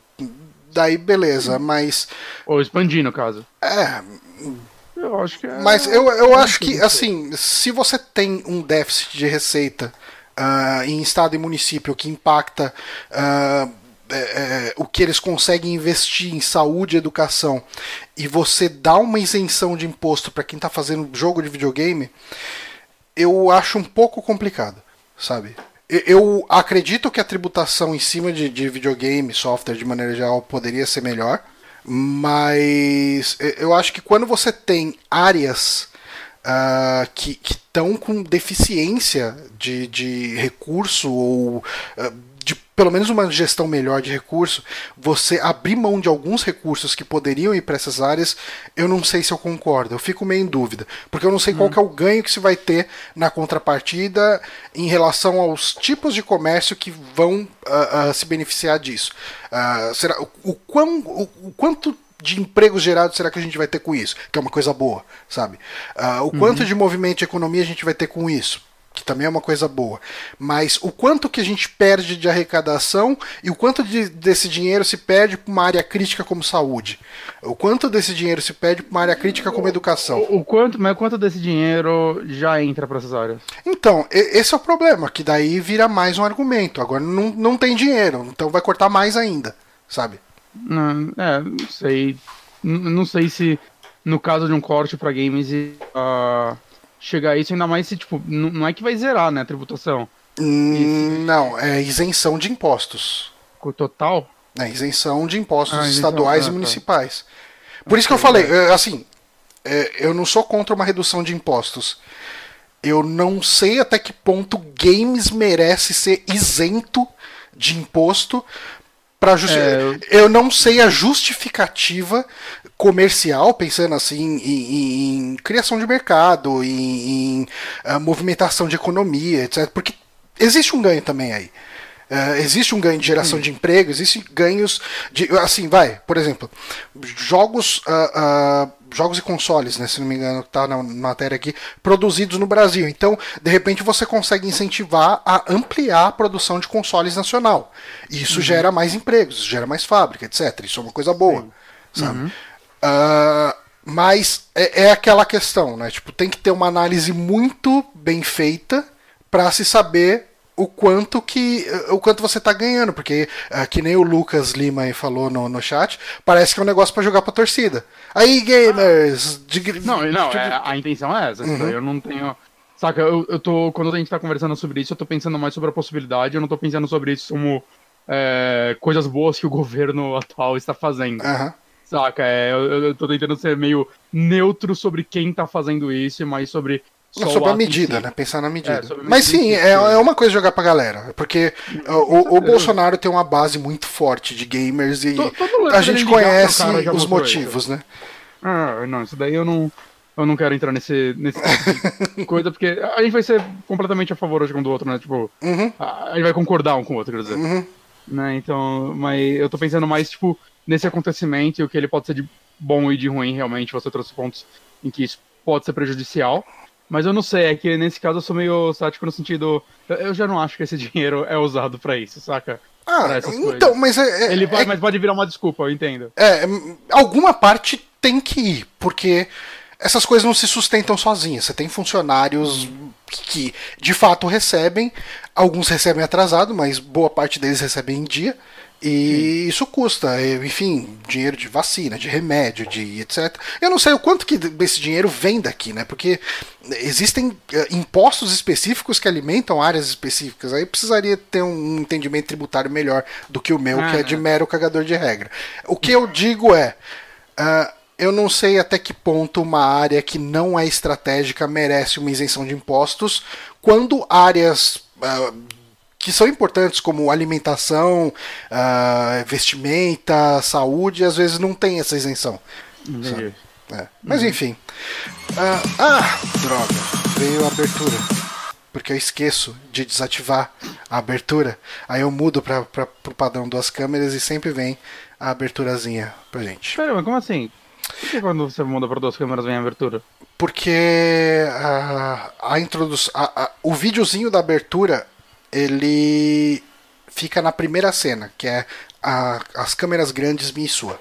Daí beleza, mas Ou expandir, no caso. é, Eu acho que é. Mas eu, eu acho que, assim, se você tem um déficit de receita ah, em estado e município que impacta ah, é, é, o que eles conseguem investir em saúde e educação, e você dá uma isenção de imposto para quem está fazendo jogo de videogame, eu acho um pouco complicado, sabe? Eu- acredito que a tributação em cima de, de videogame, software de maneira geral, poderia ser melhor, mas eu- acho que quando você tem áreas ah, que estão com deficiência de, de recurso ou ah, de pelo menos uma gestão melhor de recurso, você abrir mão de alguns recursos que poderiam ir para essas áreas, eu não sei se eu concordo. Eu fico meio em dúvida, porque eu não sei qual é o ganho que se vai ter na contrapartida em relação aos tipos de comércio que vão uh, uh, se beneficiar disso. Uh, será o, o, quão, o, o quanto de empregos gerados será que a gente vai ter com isso? Que é uma coisa boa, sabe? Uh, o quanto uhum. de movimento de economia a gente vai ter com isso? Que também é uma coisa boa. Mas o quanto que a gente perde de arrecadação e o quanto de, desse dinheiro se perde para uma área crítica como saúde. O quanto desse dinheiro se perde para uma área crítica como educação. O, o quanto, mas o quanto desse dinheiro já entra para essas áreas? Então, esse é o problema, que daí vira mais um argumento. Agora não, não tem dinheiro, então vai cortar mais ainda, sabe? Não, é, não sei. Não sei se no caso de um corte para games uh, chegar a isso, ainda mais se, tipo, não é que vai zerar, né, a tributação. Hum, não, é isenção de impostos. O total? É, isenção de impostos ah, estaduais e municipais. Por isso que eu falei, é, assim, é, eu não sou contra uma redução de impostos. Eu não sei até que ponto games merece ser isento de imposto para justi... É, eu... eu... não sei a justificativa comercial, pensando assim em, em, em criação de mercado, em, em uh, movimentação de economia, etc. Porque existe um ganho também aí. Uh, existe um ganho de geração hum. de emprego, existem ganhos de. Assim, vai, por exemplo, jogos. Uh, jogos e consoles, né, se não me engano, tá na matéria aqui, produzidos no Brasil. Então, de repente, você consegue incentivar a ampliar a produção de consoles nacional. Isso uhum. gera mais empregos, gera mais fábrica, etc. Isso é uma coisa boa, Sim. sabe? Uhum. Mas é, é aquela questão, né? Tipo, tem que ter uma análise muito bem feita para se saber o quanto que o quanto você tá ganhando, porque uh, que nem o Lucas Lima falou no, no chat, parece que é um negócio para jogar pra torcida. Aí, gamers! De, não, não. É, a intenção é essa. Uhum. Eu não tenho. Saca, eu, eu tô. Quando a gente tá conversando sobre isso, eu tô pensando mais sobre a possibilidade, eu não tô pensando sobre isso como é, coisas boas que o governo atual está fazendo. Uhum. Saca, é, eu, eu tô tentando ser meio neutro sobre quem tá fazendo isso, mas sobre sobre a medida, né? Pensar na medida. É, Mas sim, é, é uma coisa jogar pra galera. Porque o, o, Bolsonaro tem uma base muito forte de gamers e a gente conhece cara, os motivos, isso. né? Ah, não, isso daí eu não. Eu não quero entrar nesse, nesse tipo coisa, porque a gente vai ser completamente a favor hoje um do outro, né? Tipo, uhum. a, gente vai concordar um com o outro, quer dizer. Uhum. Né? Então, mas eu tô pensando mais, tipo, nesse acontecimento e o que ele pode ser de bom e de ruim, realmente. Você trouxe pontos em que isso pode ser prejudicial. Mas eu não sei, é que nesse caso eu sou meio sático no sentido. Eu já não acho que esse dinheiro é usado para isso, saca? Ah, então, mas é, é, Ele pode, é, mas pode virar uma desculpa, eu entendo. É, alguma parte tem que ir, porque essas coisas não se sustentam sozinhas. Você tem funcionários que de fato recebem, alguns recebem atrasado, mas boa parte deles recebem em dia. E Sim. isso custa, enfim, dinheiro de vacina, de remédio, de etc. Eu não sei o quanto que esse dinheiro vem daqui, né? Porque existem eh, impostos específicos que alimentam áreas específicas. Aí precisaria ter um entendimento tributário melhor do que o meu, ah, que é de mero cagador de regra. O que eu digo é. Uh, eu não sei até que ponto uma área que não é estratégica merece uma isenção de impostos, quando áreas uh, que são importantes, como alimentação, uh, vestimenta, saúde, às vezes não tem essa isenção. É. Mas uhum. enfim. Uh, ah, droga, veio a abertura. Porque eu esqueço de desativar a abertura. Aí eu mudo para o padrão duas câmeras e sempre vem a aberturazinha pra gente. Pera, mas como assim? Por que quando você muda para duas câmeras vem a abertura? Porque a, a introdução. o videozinho da abertura ele fica na primeira cena, que é a, as câmeras grandes minha e sua.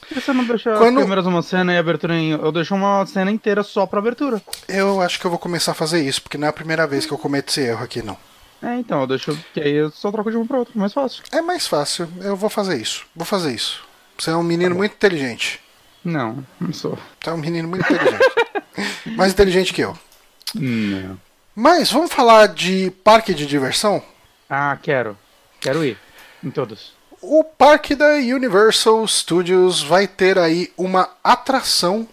Por que você não deixa Quando... as câmeras uma cena e abertura em. Eu deixo uma cena inteira só pra abertura. Eu acho que eu vou começar a fazer isso, porque não é a primeira vez que eu cometo esse erro aqui, não. É, então, eu deixo. Que aí eu só troco de uma pra outra, mais fácil. É mais fácil, eu vou fazer isso. Vou fazer isso. Você é um menino tá muito inteligente. Não, não sou. Você é um menino muito inteligente. mais inteligente que eu. Não. Mas vamos falar de parque de diversão? Ah, quero. Quero ir. Em todos. O parque da Universal Studios vai ter aí uma atração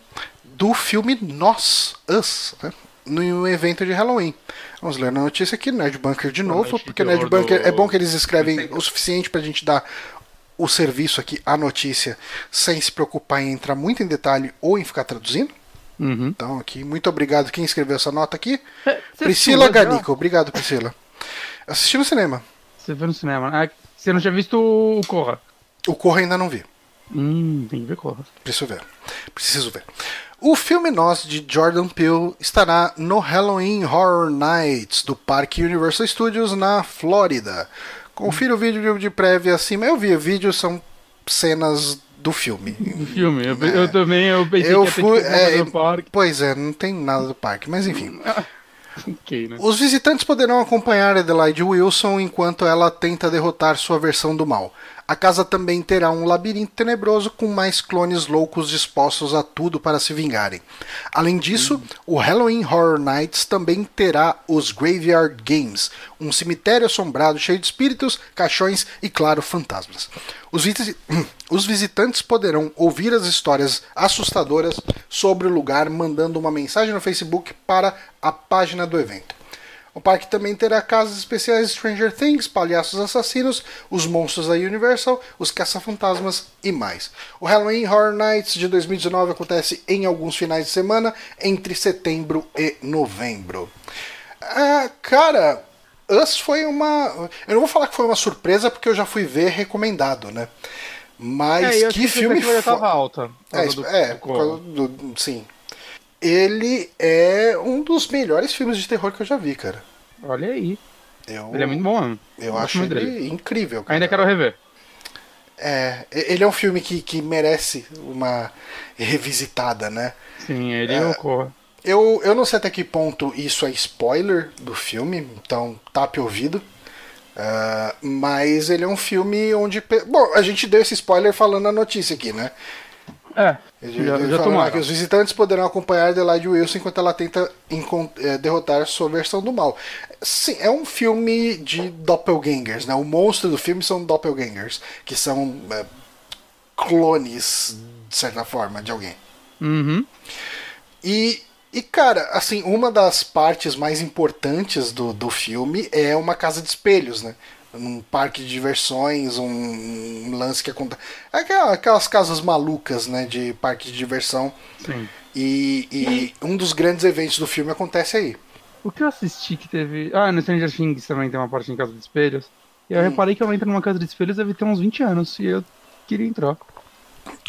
do filme Nós, Us, né? no evento de Halloween. Vamos ler a notícia aqui, Nerd Bunker de novo, noite porque Nerd Bunker do- é bom que eles escrevem o suficiente pra gente dar o serviço aqui, a notícia, sem se preocupar em entrar muito em detalhe ou em ficar traduzindo. Uhum. Então, aqui, muito obrigado quem escreveu essa nota aqui. É, Priscila assistiu Ganico, obrigado, Priscila. Assisti no cinema. Você viu no cinema. Ah, você não tinha visto o Corra. O Corra ainda não vi. Hum, tem que ver Corra. Preciso ver. Preciso ver. O filme Nós de Jordan Peele estará no Halloween Horror Nights do Parque Universal Studios na Flórida. Confira o vídeo de prévia acima. Eu vi o vídeo, são cenas do filme. Do filme. Eu, eu também, eu pensei Eu que fui. tipo, é, do parque. pois é, não tem nada do parque, mas enfim. Ok, né? Os visitantes poderão acompanhar Adelaide Wilson enquanto ela tenta derrotar sua versão do mal. A casa também terá um labirinto tenebroso com mais clones loucos dispostos a tudo para se vingarem. Além disso, o Halloween Horror Nights também terá os Graveyard Games, um cemitério assombrado cheio de espíritos, caixões e, claro, fantasmas. Os, visi- os visitantes poderão ouvir as histórias assustadoras sobre o lugar mandando uma mensagem no Facebook para a página do evento. O parque também terá casas especiais de Stranger Things, palhaços assassinos, os monstros da Universal, os caça-fantasmas e mais. O Halloween Horror Nights de 2019 acontece em alguns finais de semana entre setembro e novembro. Ah, cara, Us foi uma. Eu não vou falar que foi uma surpresa porque eu já fui ver recomendado, né? Mas É, que filme expectativa já fo- tava alta. é, do- é, do do- sim. Ele é um dos melhores filmes de terror que eu já vi, cara. Olha aí. Eu, Ele é muito bom mesmo. eu acho ele dele. incrível. Cara. Ainda quero rever. É, ele é um filme que, que merece uma revisitada, né? Sim, ele É. e o Corra. Eu, eu não sei até que ponto isso é spoiler do filme, então tape o ouvido. Ah, mas ele é um filme onde. Bom, a gente deu esse spoiler falando a notícia aqui, né? É, Ele- já, ele já que os visitantes poderão acompanhar Adelaide Wilson enquanto ela tenta eh, derrotar sua versão do mal. Sim, é um filme de doppelgangers, né? O monstro do filme são doppelgangers, que são eh, clones, de certa forma, de alguém. Uhum. E, e, cara, assim, uma das partes mais importantes do, do filme é uma casa de espelhos, né? Um parque de diversões, um, um lance que acontece. Aquelas, aquelas casas malucas, né? De parque de diversão. Sim. E, e um dos grandes eventos do filme acontece aí. O que eu assisti que teve. Ah, no Stranger Things também tem uma parte em casa de espelhos. E Hum. eu reparei que eu entro numa casa de espelhos deve ter uns 20 anos. E eu queria entrar.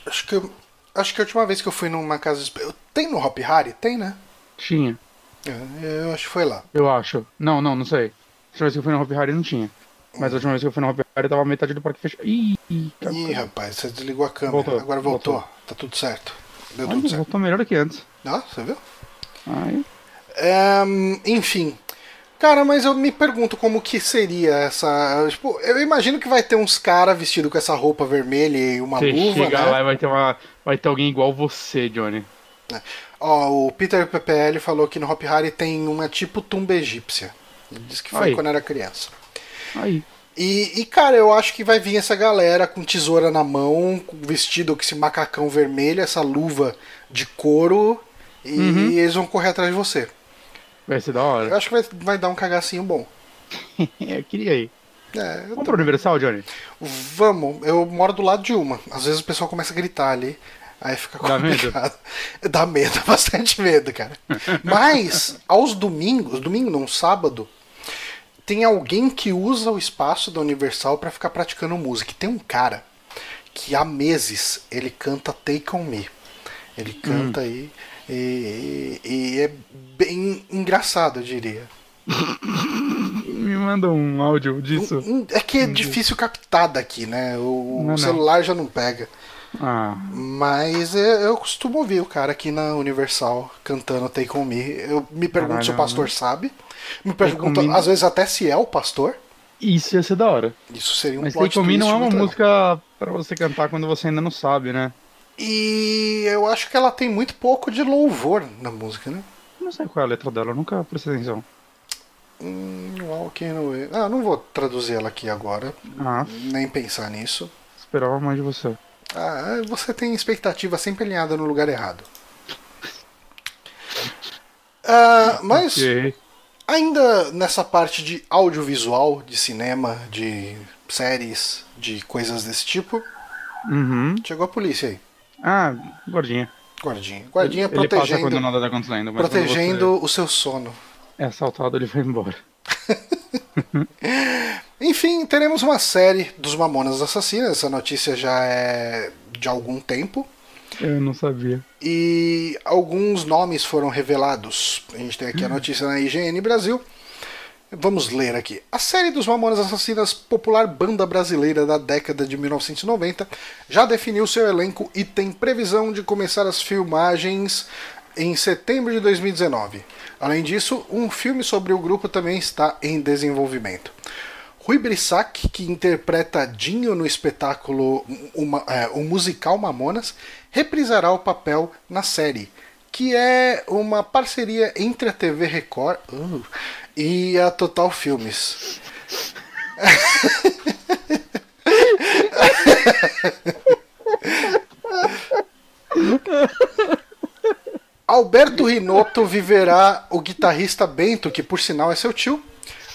Acho que, eu- acho que a última vez que eu fui numa casa de espelhos. Tem no Hop Harry? Tem, né? Tinha, É, Eu acho que foi lá. eu acho. Não, não, não sei. A última vez que eu fui no Hop Harry não tinha. Mas a última vez que eu fui no Hop Harry tava metade do parque fechado. Ih, cara, Ih, rapaz, você desligou a câmera. Voltou, Agora voltou. voltou. Tá tudo certo. Deu olha, tudo certo. voltou melhor do que antes. Ah, você viu? Aí, Ehm, enfim. Cara, mas eu me pergunto como que seria essa. Tipo, eu imagino que vai ter uns caras vestidos com essa roupa vermelha e uma você luva, chega né? lá e vai ter, uma, vai ter alguém igual você, Johnny. Ó, o Peter PPL falou que no Hop Harry tem uma tipo tumba egípcia. Ele disse que foi Aí. quando era criança. Aí. E, e, cara, eu acho que vai vir essa galera com tesoura na mão, com vestido com esse macacão vermelho, essa luva de couro, e Uhum. eles vão correr atrás de você. Vai ser da Eu hora. acho que vai, vai dar um cagacinho bom. eu queria ir. É, eu Vamos pro Universal, Johnny? Vamos, eu moro do lado de uma. Às vezes o pessoal começa a gritar ali. Aí fica Dá medo? complicado. Dá medo, bastante medo, cara. Mas, aos domingos, domingo não, sábado, tem alguém que usa o espaço da Universal pra ficar praticando música. E Tem um cara que há meses ele canta Take On Me. Ele canta aí e, e- e é bem engraçado, eu diria. Me manda um áudio disso. Hum, É que é difícil captar daqui, né? O, Não, não. o celular já não pega. Ah, Mas é, eu costumo ouvir o cara aqui na Universal cantando Take On Me. Eu me pergunto Caralho, se o pastor sabe. Me Me- às vezes, até se é o pastor. isso ia ser da hora. Isso seria um Mas plot Take Me não twist é uma música pra você cantar quando você ainda não sabe, né? E eu acho que ela tem muito pouco de louvor na música, né? Não sei qual é a letra dela, eu nunca prestei atenção. Hum, Walking Away. Ah, não vou traduzir ela aqui agora. Ah, Nem pensar nisso. esperava mais de você. Ah, você tem expectativa sempre alinhada no lugar errado. Ah, mas Ok. Ainda nessa parte de audiovisual, de cinema, de séries, de coisas desse tipo, Uhum. chegou a polícia aí. Ah, gordinha. Guardinha. Guardinha ele passa protegendo, quando nada tá acontecendo. Protegendo o seu sono. você é assaltado, ele vai embora. Enfim, teremos uma série dos Mamonas Assassinas. Essa notícia já é de algum tempo. Eu não sabia. E alguns nomes foram revelados. A gente tem aqui a notícia na IGN Brasil. Vamos ler aqui. A série dos Mamonas Assassinas, popular banda brasileira da década de 1990, já definiu seu elenco e tem previsão de começar as filmagens em setembro de 2019. Além disso, um filme sobre o grupo também está em desenvolvimento. Rui Brissac, que interpreta Dinho no espetáculo uma- é, o musical Mamonas, reprisará o papel na série, que é uma parceria entre a TV Record uh, e a Total Filmes. Alberto Rinotto viverá o guitarrista Bento, que por sinal é seu tio.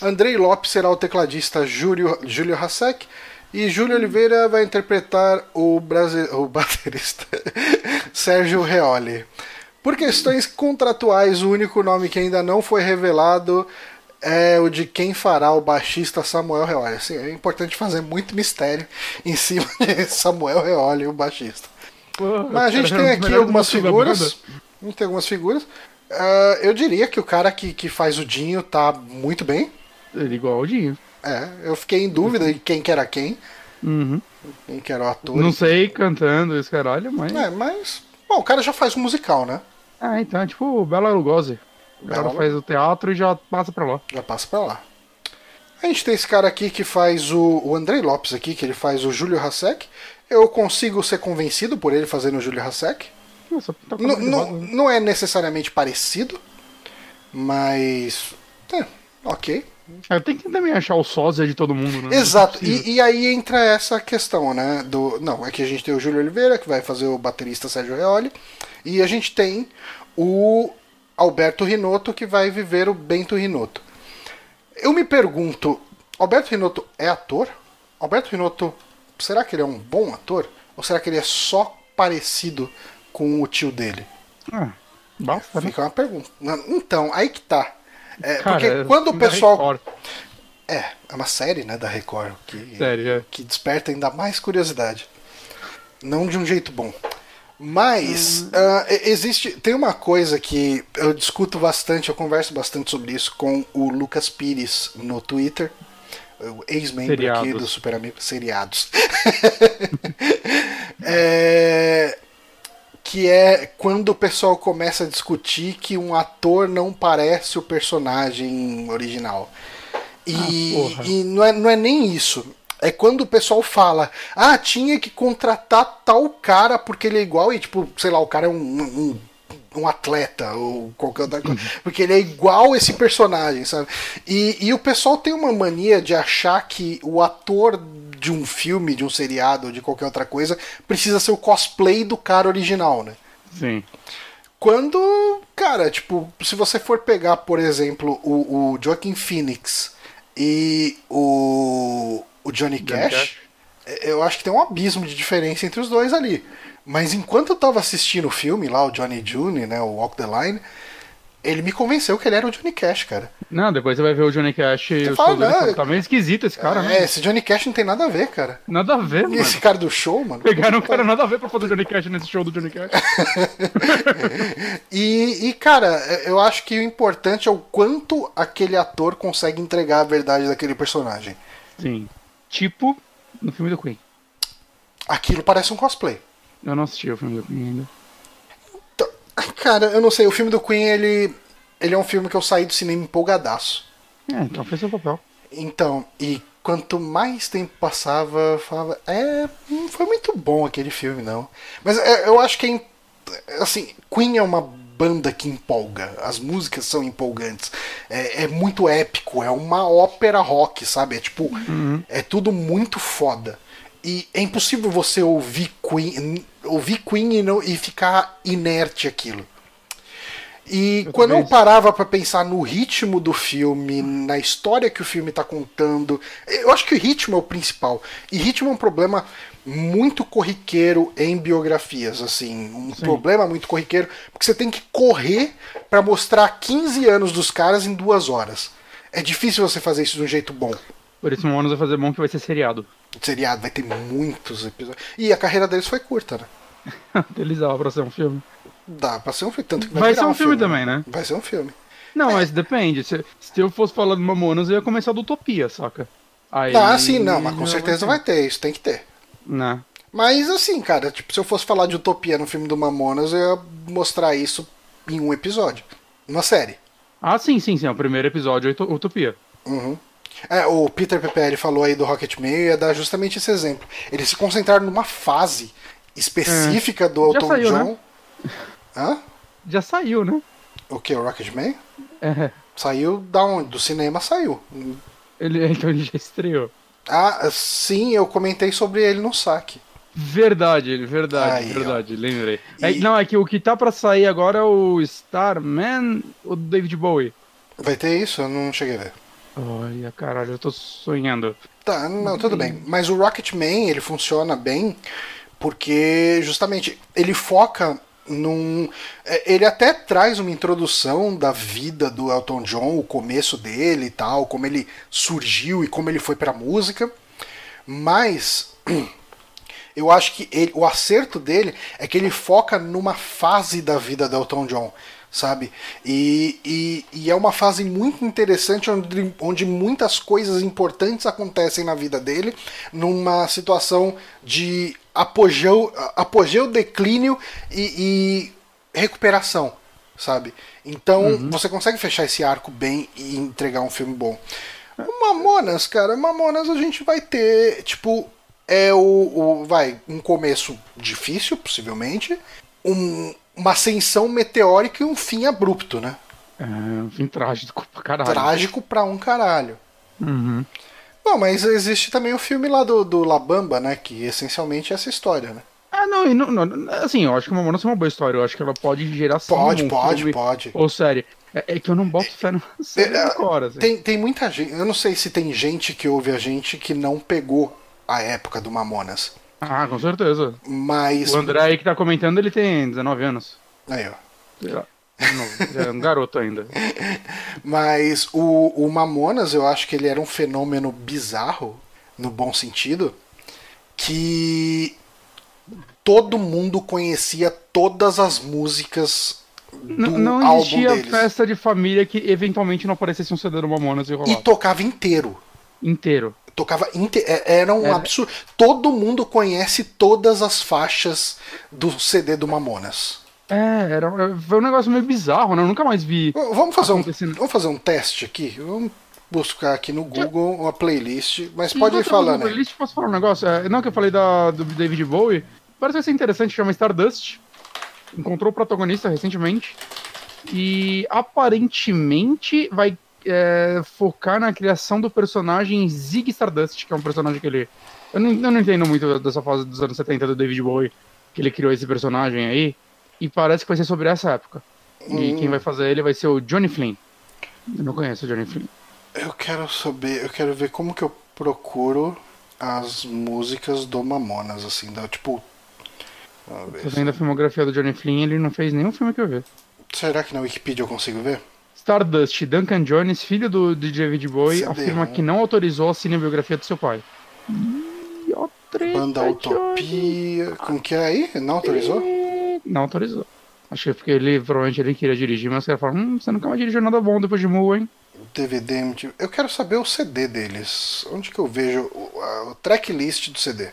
Andrei Lopes será o tecladista Júlio, Júlio Hasek. E Júlio Oliveira vai interpretar o, brasi- o baterista Sérgio Reoli. Por questões contratuais, o único nome que ainda não foi revelado é o de quem fará o baixista Samuel Reoli. Assim, é importante fazer muito mistério em cima de Samuel Reoli, o baixista. Mas a gente tem aqui algumas figuras. A gente tem algumas figuras. Ah, eu diria que o cara que, que faz o Dinho tá muito bem. Ele igual ao Dinho. É, eu fiquei em dúvida de quem que era quem. Uhum. Quem que era o ator. Não sei cantando esse caralho, mas. É, mas. Bom, o cara já faz musical, né? Ah, então é tipo o Bela Lugosi. O cara Bela- faz o teatro e já passa pra lá. Já passa pra lá. A gente tem esse cara aqui que faz o, o Andrei Lopes aqui, que ele faz o Júlio Hasek. Eu consigo ser convencido por ele fazendo o Júlio Hasek. Nossa, tá Não, não, né? não é necessariamente parecido, mas. É, ok. É, tem que também achar o sósia de todo mundo, né? Exato, é possível. e, e aí entra essa questão, né? Do, não, aqui a gente tem o Júlio Oliveira, que vai fazer o baterista Sérgio Reoli, e a gente tem o Alberto Rinotto, que vai viver o Bento Rinotto. Eu me pergunto, Alberto Rinotto é ator? Alberto Rinotto, será que ele é um bom ator? Ou será que ele é só parecido com o tio dele? Ah, basta, né? Fica uma pergunta. Então, aí que tá. É, Cara, porque é quando o pessoal. É, é uma série, né, da Record, que, Sério, é. que desperta ainda mais curiosidade. Não de um jeito bom. Mas ah, e- existe. Tem uma coisa que eu discuto bastante, eu converso bastante sobre isso com o Lucas Pires no Twitter. O ex-membro aqui do Super Amigo. Seriados. É, que é quando o pessoal começa a discutir que um ator não parece o personagem original. E, Ah, e não, é, não é nem isso. É quando o pessoal fala, ah, tinha que contratar tal cara porque ele é igual e, tipo, sei lá, o cara é um, um, um atleta ou qualquer outra coisa. Porque ele é igual esse personagem, sabe? E, e o pessoal tem uma mania de achar que o ator de um filme, de um seriado ou de qualquer outra coisa precisa ser o cosplay do cara original, né? Sim. Quando, cara, tipo, se você for pegar, por exemplo, o, o Joaquin Phoenix e o, o Johnny Johnny Cash, Cash. eu acho que tem um abismo de diferença entre os dois ali. Mas enquanto eu tava assistindo o filme lá, o Johnny June, né, o Walk the Line, ele me convenceu que ele era o Johnny Cash, cara. Não, depois você vai ver o Johnny Cash e o fala, não, fala, Tá meio esquisito esse cara, é, né? esse Johnny Cash não tem nada a ver, cara. Nada a ver, E mano. esse cara do show, mano. Pegaram um cara nada a ver pra fazer o Johnny Cash nesse show do Johnny Cash. E, e, cara, eu acho que o importante é o quanto aquele ator consegue entregar a verdade daquele personagem. Sim. Tipo no filme do Queen. Aquilo parece um cosplay. Eu não assisti o filme do Queen ainda. Cara, eu não sei, o filme do Queen, ele, ele é um filme que eu saí do cinema empolgadaço. É, então fez seu papel. Então, e quanto mais tempo passava, eu falava, é, não foi muito bom aquele filme, não. Mas é, eu acho que, é assim, Queen é uma banda que empolga, as músicas são empolgantes, é, é muito épico, é uma ópera rock, sabe? É tipo, é tudo muito foda. E é impossível você ouvir Queen, ouvir Queen e, não, e ficar inerte aquilo. E Eu quando eu parava pra pensar no ritmo do filme, na história que o filme tá contando, eu acho que o ritmo é o principal. E ritmo é um problema muito corriqueiro em biografias, assim, um Sim. problema muito corriqueiro, porque você tem que correr pra mostrar 15 anos dos caras em duas horas. É difícil você fazer isso de um jeito bom. Por isso, Momonos vai fazer bom que vai ser seriado. Seriado vai ter muitos episódios. E a carreira deles foi curta, né? Eles dava pra ser um filme. Dá pra ser um filme, tanto que vai, Vai ser um filme também, né? Vai ser um filme. Não, mas depende. Se, se eu fosse falar do Mamonas, eu ia começar do Utopia, saca? Aí, Ah, sim, não, mas com certeza vai ter, isso tem que ter. Né? Mas assim, cara, tipo, se eu fosse falar de Utopia no filme do Mamonas, eu ia mostrar isso em um episódio. Uma série. Ah, sim, sim, sim. O primeiro episódio é Uto- Utopia. Uhum. É, o Peter PPL falou aí do Rocketman, eu ia dar justamente esse exemplo. Eles se concentraram numa fase específica do Já Elton saiu, John. né? Hã? Já saiu, né? O que? O Rocketman? É. Saiu da onde? Do cinema saiu. Ele, então ele já estreou. Ah, sim, eu comentei sobre ele no saque. Verdade, verdade, Aí, ó. verdade, lembrei. É, E- não, é que o que tá pra sair agora é o Starman, o David Bowie. Vai ter isso? Eu não cheguei a ver. Olha, caralho, eu tô sonhando. Tá, não, tudo bem. Mas o Rocketman, ele funciona bem porque justamente ele foca num. é, Ele até traz uma introdução da vida do Elton John, o começo dele e tal, como ele surgiu e como ele foi pra música. Mas eu acho que ele- o acerto dele é que ele foca numa fase da vida do Elton John, sabe? E, e, e é uma fase muito interessante onde, onde muitas coisas importantes acontecem na vida dele, numa situação de apogeu, apogeu declínio e, e recuperação, sabe? Então você consegue fechar esse arco bem e entregar um filme bom. O Mamonas, cara, Mamonas a gente vai ter, tipo, é o, o vai, um começo difícil, possivelmente, um- uma ascensão meteórica e um fim abrupto, né? É um fim trágico pra caralho. Trágico pra um caralho. Uhum. Bom, mas existe também o filme lá do, do La Bamba, né? Que essencialmente é essa história, né? Ah, não, e não, não, assim, eu acho que o Mamonas é uma boa história. Eu acho que ela pode gerar sim, Pode, um pode, filme pode. Ou série. É, é que eu não boto fé numa série É, agora. Assim. Tem, tem muita gente. Eu não sei se tem gente que ouve a gente que não pegou a época do Mamonas. Ah, com certeza. Mas. O André aí que tá comentando, ele tem 19 anos. Aí, ó. Sei lá. Não, é um garoto ainda. Mas o, o Mamonas, eu acho que ele era um fenômeno bizarro, no bom sentido, que todo mundo conhecia todas as músicas do não álbum existia deles. festa de família que eventualmente não aparecesse um CD do Mamonas e E rolava. tocava inteiro. Inteiro. Tocava inte... é- Era um Era- absurdo. Todo mundo conhece todas as faixas do CD do Mamonas. É, era, foi um negócio meio bizarro, né? Eu nunca mais vi. Vamos fazer um, vamos fazer um teste aqui? Vamos buscar aqui no Google uma playlist, mas pode ir falando aí. playlist, posso falar um negócio? É, não que eu falei da, do David Bowie. Parece que ser interessante, chama Stardust. Encontrou o protagonista recentemente. E aparentemente vai é, focar na criação do personagem Zig Stardust, que é um personagem que ele. Eu não, eu não entendo muito dessa fase dos anos 70 do David Bowie, que ele criou esse personagem aí. E parece que vai ser sobre essa época. E Hum. quem vai fazer ele vai ser o Johnny Flynn. Eu não conheço o Johnny Flynn. Eu quero saber, eu quero ver como que eu procuro as músicas do Mamonas, assim, da, tipo. Vendo a filmografia do Johnny Flynn, ele não fez nenhum filme que eu vi. Será que na Wikipedia eu consigo ver? Stardust, Duncan Jones, filho do de David Bowie, afirma que não autorizou a cinebiografia do seu pai. Ih, ó, treta, Banda Johnny. Utopia. Como que é aí? Não autorizou? Não autorizou. Acho que é porque ele provavelmente ele queria dirigir, mas caras falaram, hum, você nunca mais dirigiu nada bom depois de Mu, hein? DVD MTV. Eu quero saber o CD deles. Onde que eu vejo o, a- o tracklist do CD?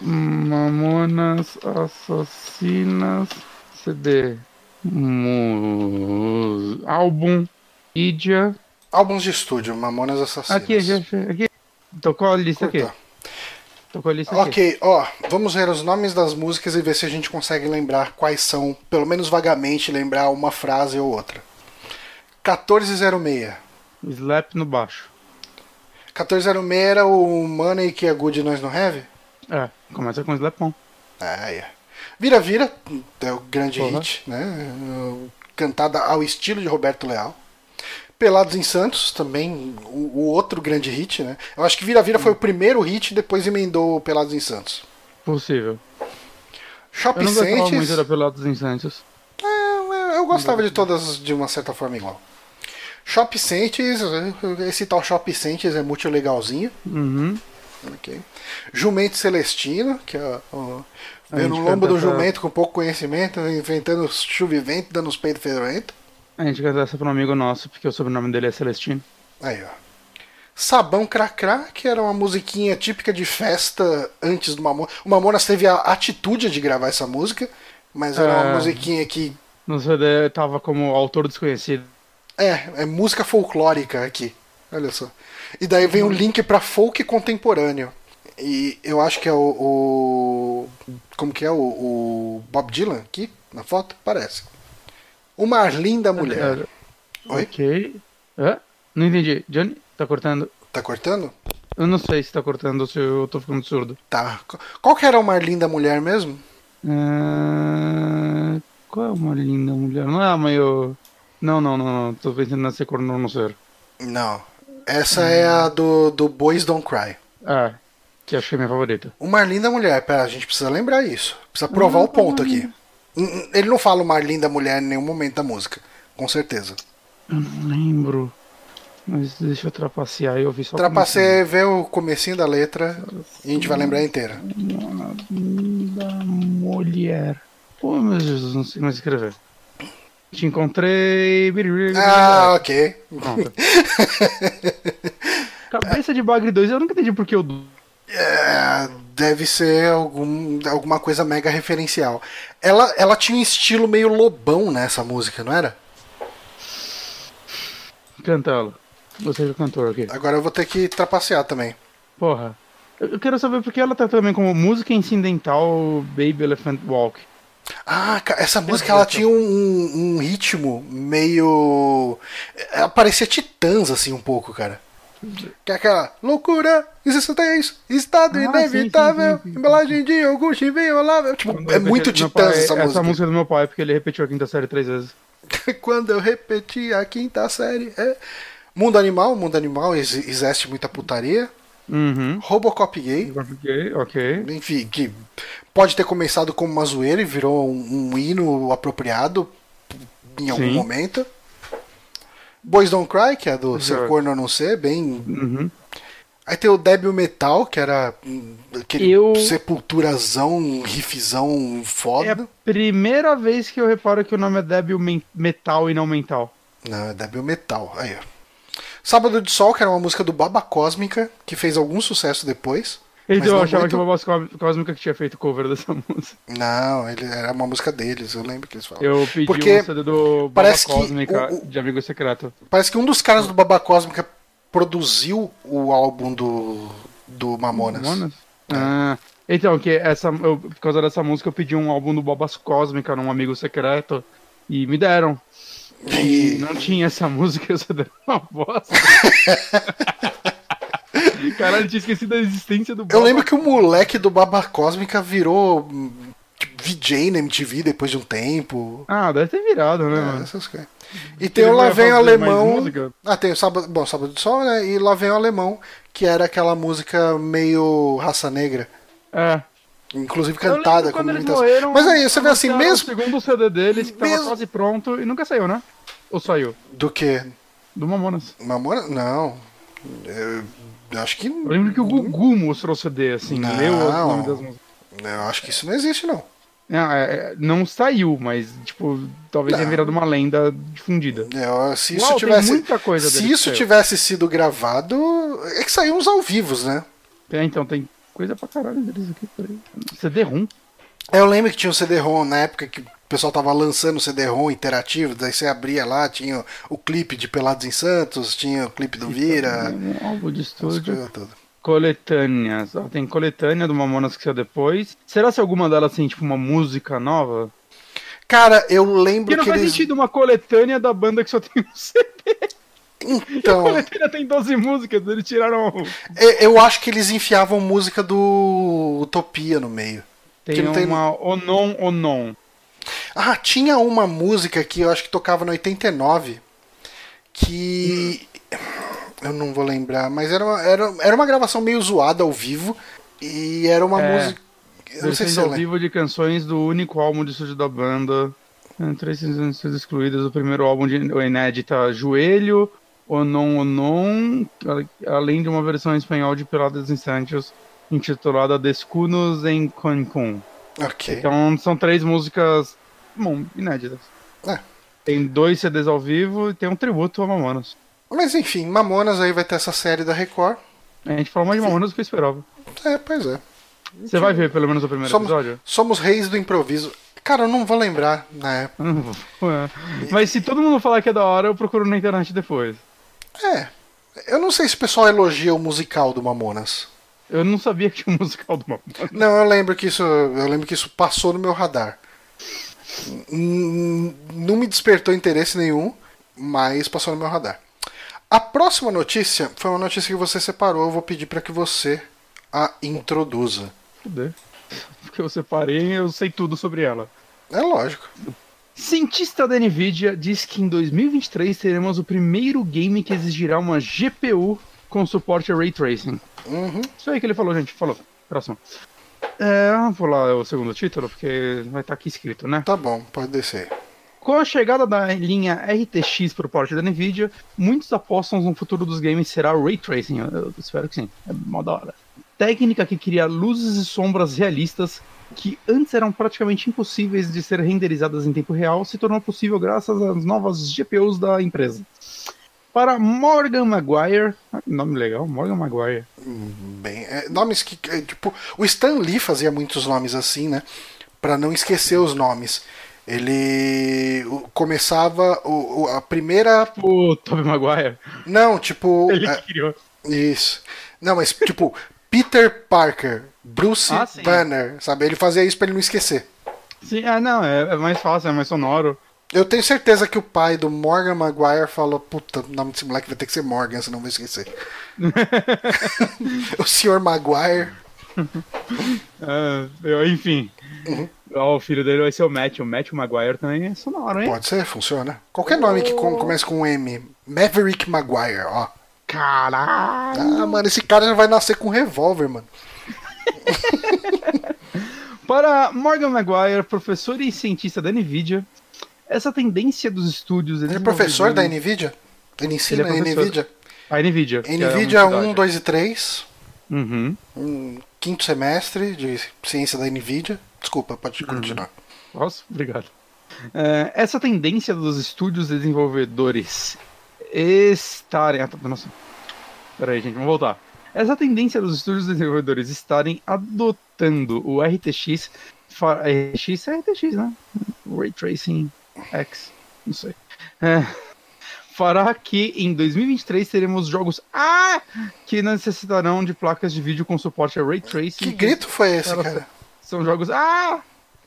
Mamonas Assassinas CD. Álbum. Idia. Álbuns de estúdio, Mamonas Assassinas. Aqui, aqui. Tocou a lista aqui. Curta. Tocou a lista aqui. Ok, ó, vamos ver os nomes das músicas e ver se a gente consegue lembrar quais são, pelo menos vagamente lembrar uma frase ou outra. 1406. Slap no baixo. 1406 era o Money que é Good Nós No Have? É, começa com Slapon. Ah, é. Vira Vira, é o grande Porra. hit, né? cantada ao estilo de Roberto Leal. Pelados em Santos, também o, o outro grande hit, né? Eu acho que Vira Vira foi o primeiro hit, depois emendou Pelados em Santos. Possível. Shopping Eu não muito da Pelados em Santos. É, eu, eu gostava de todas de uma certa forma igual. Shop Saints, esse tal Shop Saints é muito legalzinho. Uhum. Ok. Jumento Celestino, que é o. Vendo o lombo do jumento com pouco conhecimento, enfrentando chuva e vento, dando os peitos ferventos. A gente canta essa pra um amigo nosso, porque o sobrenome dele é Celestino. Aí, ó. Sabão Cracrá, que era uma musiquinha típica de festa antes do Mamonas. O Mamonas teve a atitude de gravar essa música, mas era uma É. musiquinha que. No CD tava como autor desconhecido. É, é música folclórica aqui. Olha só. E daí vem um link pra folk contemporâneo. E eu acho que é o. o- como que é? O, o Bob Dylan aqui na foto? Parece. Uma linda mulher. É, Oi? Ok. Não entendi. Johnny, tá cortando? Tá cortando? Eu não sei se tá cortando ou se eu tô ficando surdo. Tá. Qual que era uma linda mulher mesmo? Ah, Qual é uma linda mulher? Não é a meio. Não, não, não, não. Tô pensando nessa cor não ser. Não. Essa é a do, do Boys Don't Cry. Ah, que acho que é minha favorita. Uma linda mulher. Pera, a gente precisa lembrar isso. Precisa provar o ponto aqui. Ele não fala uma linda mulher em nenhum momento da música. Com certeza. Eu não lembro. Mas deixa eu trapacear e ouvir só. Trapacei, vê o comecinho da letra e a gente vai lembrar inteira. Uma linda mulher. Pô, meu Jesus, não sei mais escrever. Te encontrei. Ah, ok. Cabeça de Bagre 2, eu nunca entendi porque eu. É, deve ser algum, alguma coisa mega referencial. Ela, ela tinha um estilo meio lobão nessa música, não era? Canta ela. Você que é o cantor aqui. Agora eu vou ter que trapacear também. Porra. Eu quero saber porque ela tá também como música incidental Baby Elephant Walk. Ah, essa música ela tinha um, um ritmo meio. Ela parecia titãs, assim, um pouco, cara. Que é aquela loucura, existência, estado Ah, inevitável, sim, sim, sim, sim. embalagem de iogurte inviolável. Tipo, é muito titãs pai- essa Essa música. música é do meu pai, porque ele repetiu a quinta série três vezes. Quando eu repeti a quinta série. É... Mundo Animal, Mundo Animal ex- existe muita putaria. Uhum. Robocop gay. Ok, ok. Enfim, que pode ter começado como uma zoeira e virou um, um hino apropriado em algum Sim. momento. Boys Don't Cry, que é do Ser Exato. Corno ou Não Ser, bem. Uhum. Aí tem o Débil Metal, que era aquele Eu- sepulturazão, riffzão É foda. a primeira vez que eu reparo que o nome é Débil Metal e não Mental. Não, é Débil Metal. Aí, ó. Sábado de Sol, que era uma música do Baba Cósmica, que fez algum sucesso depois. Então eu achava muito. que o Babas Cósmica que tinha feito cover dessa música. Não, ele era uma música deles, eu lembro que eles falam. Eu pedi Porque um CD do Baba Cósmica o- o- de Amigo Secreto. Parece que um dos caras do Baba Cósmica produziu o álbum do, do Mamonas. Mamonas? Ah, então, que essa, eu, por causa dessa música eu pedi um álbum do Babas Cósmica num Amigo Secreto e me deram. E não tinha essa música, eu CD uma bosta. Caralho, tinha esquecido da existência do eu Baba lembro que o moleque do Baba Cósmica virou tipo, VJ na MTV depois de um tempo. Ah, deve ter virado, né, É, mano? essas coisas. E tem o Ele Lá Vem o Alemão. Ah, tem o Sábado, bom, Sábado de Sol, né? E Lá Vem o Alemão, que era aquela música meio raça negra. É. Inclusive Eu cantada com muitas. morreram, Mas aí, você vê assim, mesmo. O segundo CD deles, que tava mesmo- quase pronto e nunca saiu, né? Ou saiu? Do que? Do Mamonas. Mamona? Não. Eu, eu acho que. Eu lembro que o Gugu mostrou o CD, assim, Não. leu o nome das músicas. Eu acho que isso não existe, não. Não, é- é- não saiu, mas, tipo, talvez tenha Não. virado uma lenda difundida. É, se isso Uau, tivesse. muita coisa se isso tivesse sido gravado. É que saiu uns ao vivos, né? É, então, tem coisa pra caralho deles aqui, peraí. CD-ROM? Eu lembro que tinha um CD-ROM na época que o pessoal tava lançando CD-ROM interativo, daí você abria lá, tinha o clipe de Pelados em Santos, tinha o clipe do Vira, Um álbum de estúdio. Coletâneas. Ó, tem coletânea do Mamonas que saiu depois. Será se alguma delas tem, tipo, uma música nova? Cara, eu lembro Porque não que faz eles. sentido uma coletânea da banda que só tem um CD. A Então, coletânea tem 12 músicas, eles tiraram. eu eu acho que eles enfiavam música do Utopia no meio. Tem Que não tem- uma Onon Onon. Ah, tinha uma música que eu acho que tocava no 89 que. Eu não vou lembrar, mas era uma, era, era uma gravação meio zoada ao vivo e era uma É. música. Eu não sei se você ao vivo de canções do único álbum de estúdio da banda. É, Três canções excluídas do primeiro álbum de inédita Joelho, Onon Onon, além de uma versão em espanhol de Peladas Instantes intitulada Descunos em Cancún. Ok. Então são três músicas bom, inéditas. É. Tem dois CDs ao vivo e tem um tributo a Mamonas. Mas enfim, Mamonas aí vai ter essa série da Record. A gente falou mais de Mamonas do que eu esperava. É, pois é. Você vai ver pelo menos o primeiro Somos, episódio? somos reis do improviso. Cara, eu não vou lembrar na época. É. Mas se todo mundo falar que é da hora, eu procuro na internet depois. É. Eu não sei se o pessoal elogia o musical do Mamonas. Eu não sabia que tinha um musical do Mamonas. Não, eu lembro que isso, eu lembro que isso passou no meu radar. Não me despertou interesse nenhum, mas passou no meu radar. A próxima notícia foi uma notícia que você separou. Eu vou pedir para que você a introduza. Fuder. Porque eu separei eu sei tudo sobre ela. É lógico. Cientista da Nvidia diz que em 2023 teremos o primeiro game que exigirá uma GPU com suporte a Ray Tracing. Uhum. Isso aí que ele falou, gente. Falou. Próximo. É, vou lá o segundo título, porque vai estar aqui escrito, né? Tá bom, pode descer. Com a chegada da linha RTX para o porte da Nvidia, muitos apostam no futuro dos games será Ray Tracing. Eu, eu espero que sim. É mó da hora. Técnica que cria luzes e sombras realistas que antes eram praticamente impossíveis de ser renderizadas em tempo real se tornou possível graças às novas GPUs da empresa. Para Morgan Maguire, nome legal, Morgan Maguire. Bem, é, nomes que é, tipo, o Stan Lee fazia muitos nomes assim, né? Pra não esquecer os nomes. Ele começava o, o- a primeira, O Tobey Maguire, não, tipo, ele é, criou. isso. Não, mas tipo Peter Parker, Bruce Ah. Banner, sabe? Ele fazia isso pra ele não esquecer. Sim, ah, não, é, é mais fácil, é mais sonoro. Eu tenho certeza que o pai do Morgan Maguire falou: Puta, o nome desse moleque vai ter que ser Morgan, senão eu vou esquecer. o senhor Maguire. É, eu- enfim. Ó, o filho dele vai ser o Matt. O Matt Maguire também é sonoro, hein? Pode ser, funciona. Qualquer nome que com- comece com M. Maverick Maguire, ó. Caralho! Ah, mano, esse cara já vai nascer com um revólver, mano. Para Morgan Maguire, professor e cientista da NVIDIA, essa tendência dos estúdios... Ele é professor da NVIDIA? Ele ensina Ele é a. NVIDIA? A NVIDIA. é NVIDIA 1, universidade. 2 e 3. Uhum. Um quinto semestre de ciência da NVIDIA. Desculpa, pode Uhum. continuar. Nossa, obrigado. É, essa tendência dos estúdios desenvolvedores estarem. ah, Nossa. Peraí, gente, vamos voltar. Essa tendência dos estúdios desenvolvedores estarem adotando o RTX. RTX é RTX, né? Ray Tracing X. Não sei. É, fará que em 2023 teremos jogos ah, que necessitarão de placas de vídeo com suporte a Ray Tracing. Que grito foi esse, Cara, cara? São jogos. Ah!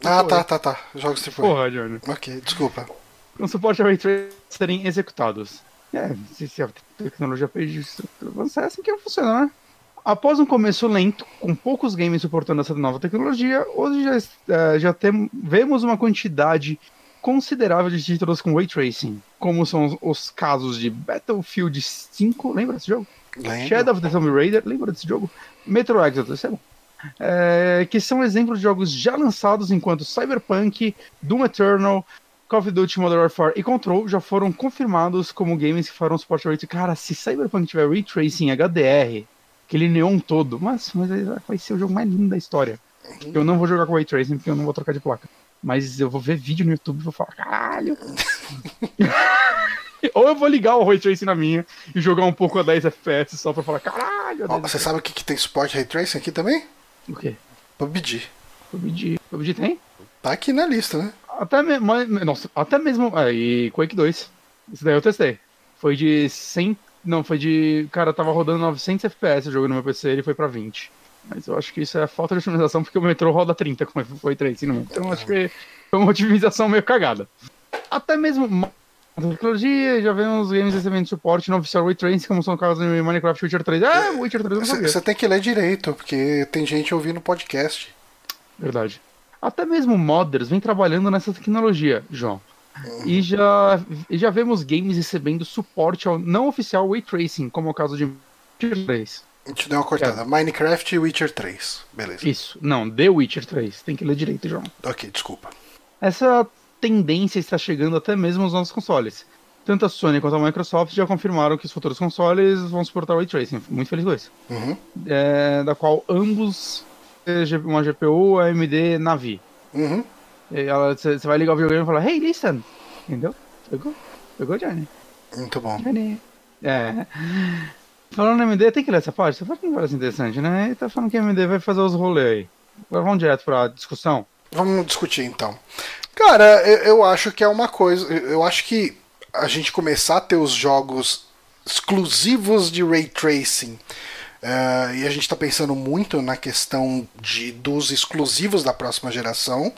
Ah, tá, tá, tá. Jogos AAA. Porra, Johnny. Ok, desculpa. Com suporte a Ray Tracing serem executados. É, se, a tecnologia é assim que funciona, né? Após um começo lento, com poucos games suportando essa nova tecnologia, hoje já, eh, já tem, vemos uma quantidade considerável de títulos com Ray Tracing, como são os, os casos de Battlefield 5, lembra desse jogo? Lembro. Shadow of the Tomb Raider, lembra desse jogo? Metro Exodus, é bom. É, que são exemplos de jogos já lançados enquanto Cyberpunk, Doom Eternal, Call of Duty Modern Warfare e Control já foram confirmados como games que farão suporte a Ray Tracing. Cara, se Cyberpunk tiver Ray Tracing HDR, aquele neon todo, mas, mas vai ser o jogo mais lindo da história. Eu não vou jogar com Ray Tracing porque eu não vou trocar de placa. Mas eu vou ver vídeo no YouTube e vou falar, caralho. Ou eu vou ligar o Ray Tracing na minha e jogar um pouco a 10 FPS só pra falar, caralho. 10 você sabe o que, que tem suporte Ray Tracing aqui também? O quê? PUBG. PUBG. PUBG tem? Tá aqui na lista, né? Até, me, mas- nossa, até mesmo. Ah, e Quake 2. Isso daí eu testei. Foi de 100. Não, foi de. Cara, tava rodando 900 FPS o jogo no meu PC ele foi pra 20. Mas eu acho que isso é falta de otimização porque o metrô roda 30 como foi 3 no Então eu acho que foi uma otimização meio cagada. Até mesmo. Tecnologia, já vemos games recebendo suporte no oficial Ray Tracing, como são casos em Minecraft Witcher 3. Ah, Witcher 3 eu não sabia. Você tem que ler direito, porque tem gente ouvindo podcast. Verdade. até mesmo modders vem trabalhando nessa tecnologia, João. E já, já vemos games recebendo suporte ao não oficial Ray Tracing, como é o caso de Witcher 3. A gente deu uma cortada. É. Minecraft e Witcher 3. Beleza. Isso. Não, The Witcher 3. Tem que ler direito, João. Ok, desculpa. Essa tendência está chegando até mesmo aos nossos consoles. Tanto a Sony quanto a Microsoft já confirmaram que os futuros consoles vão suportar o Ray Tracing. Muito feliz com isso. Uhum. É, da qual ambos uma GPU AMD Navi. Uhum. Você vai ligar o videogame e falar, hey, listen. Entendeu? Pegou? Pegou, Johnny? Muito bom. Johnny. É. Falando em AMD, tem que ler essa parte? Essa parte não parece interessante, né? Ele tá falando que a AMD vai fazer os rolês aí. Agora vamos direto pra discussão. Vamos discutir então. Cara, eu, eu acho que é uma coisa. Eu acho que a gente começar a ter os jogos exclusivos de ray tracing. Uh, e a gente está pensando muito na questão de, dos exclusivos da próxima geração.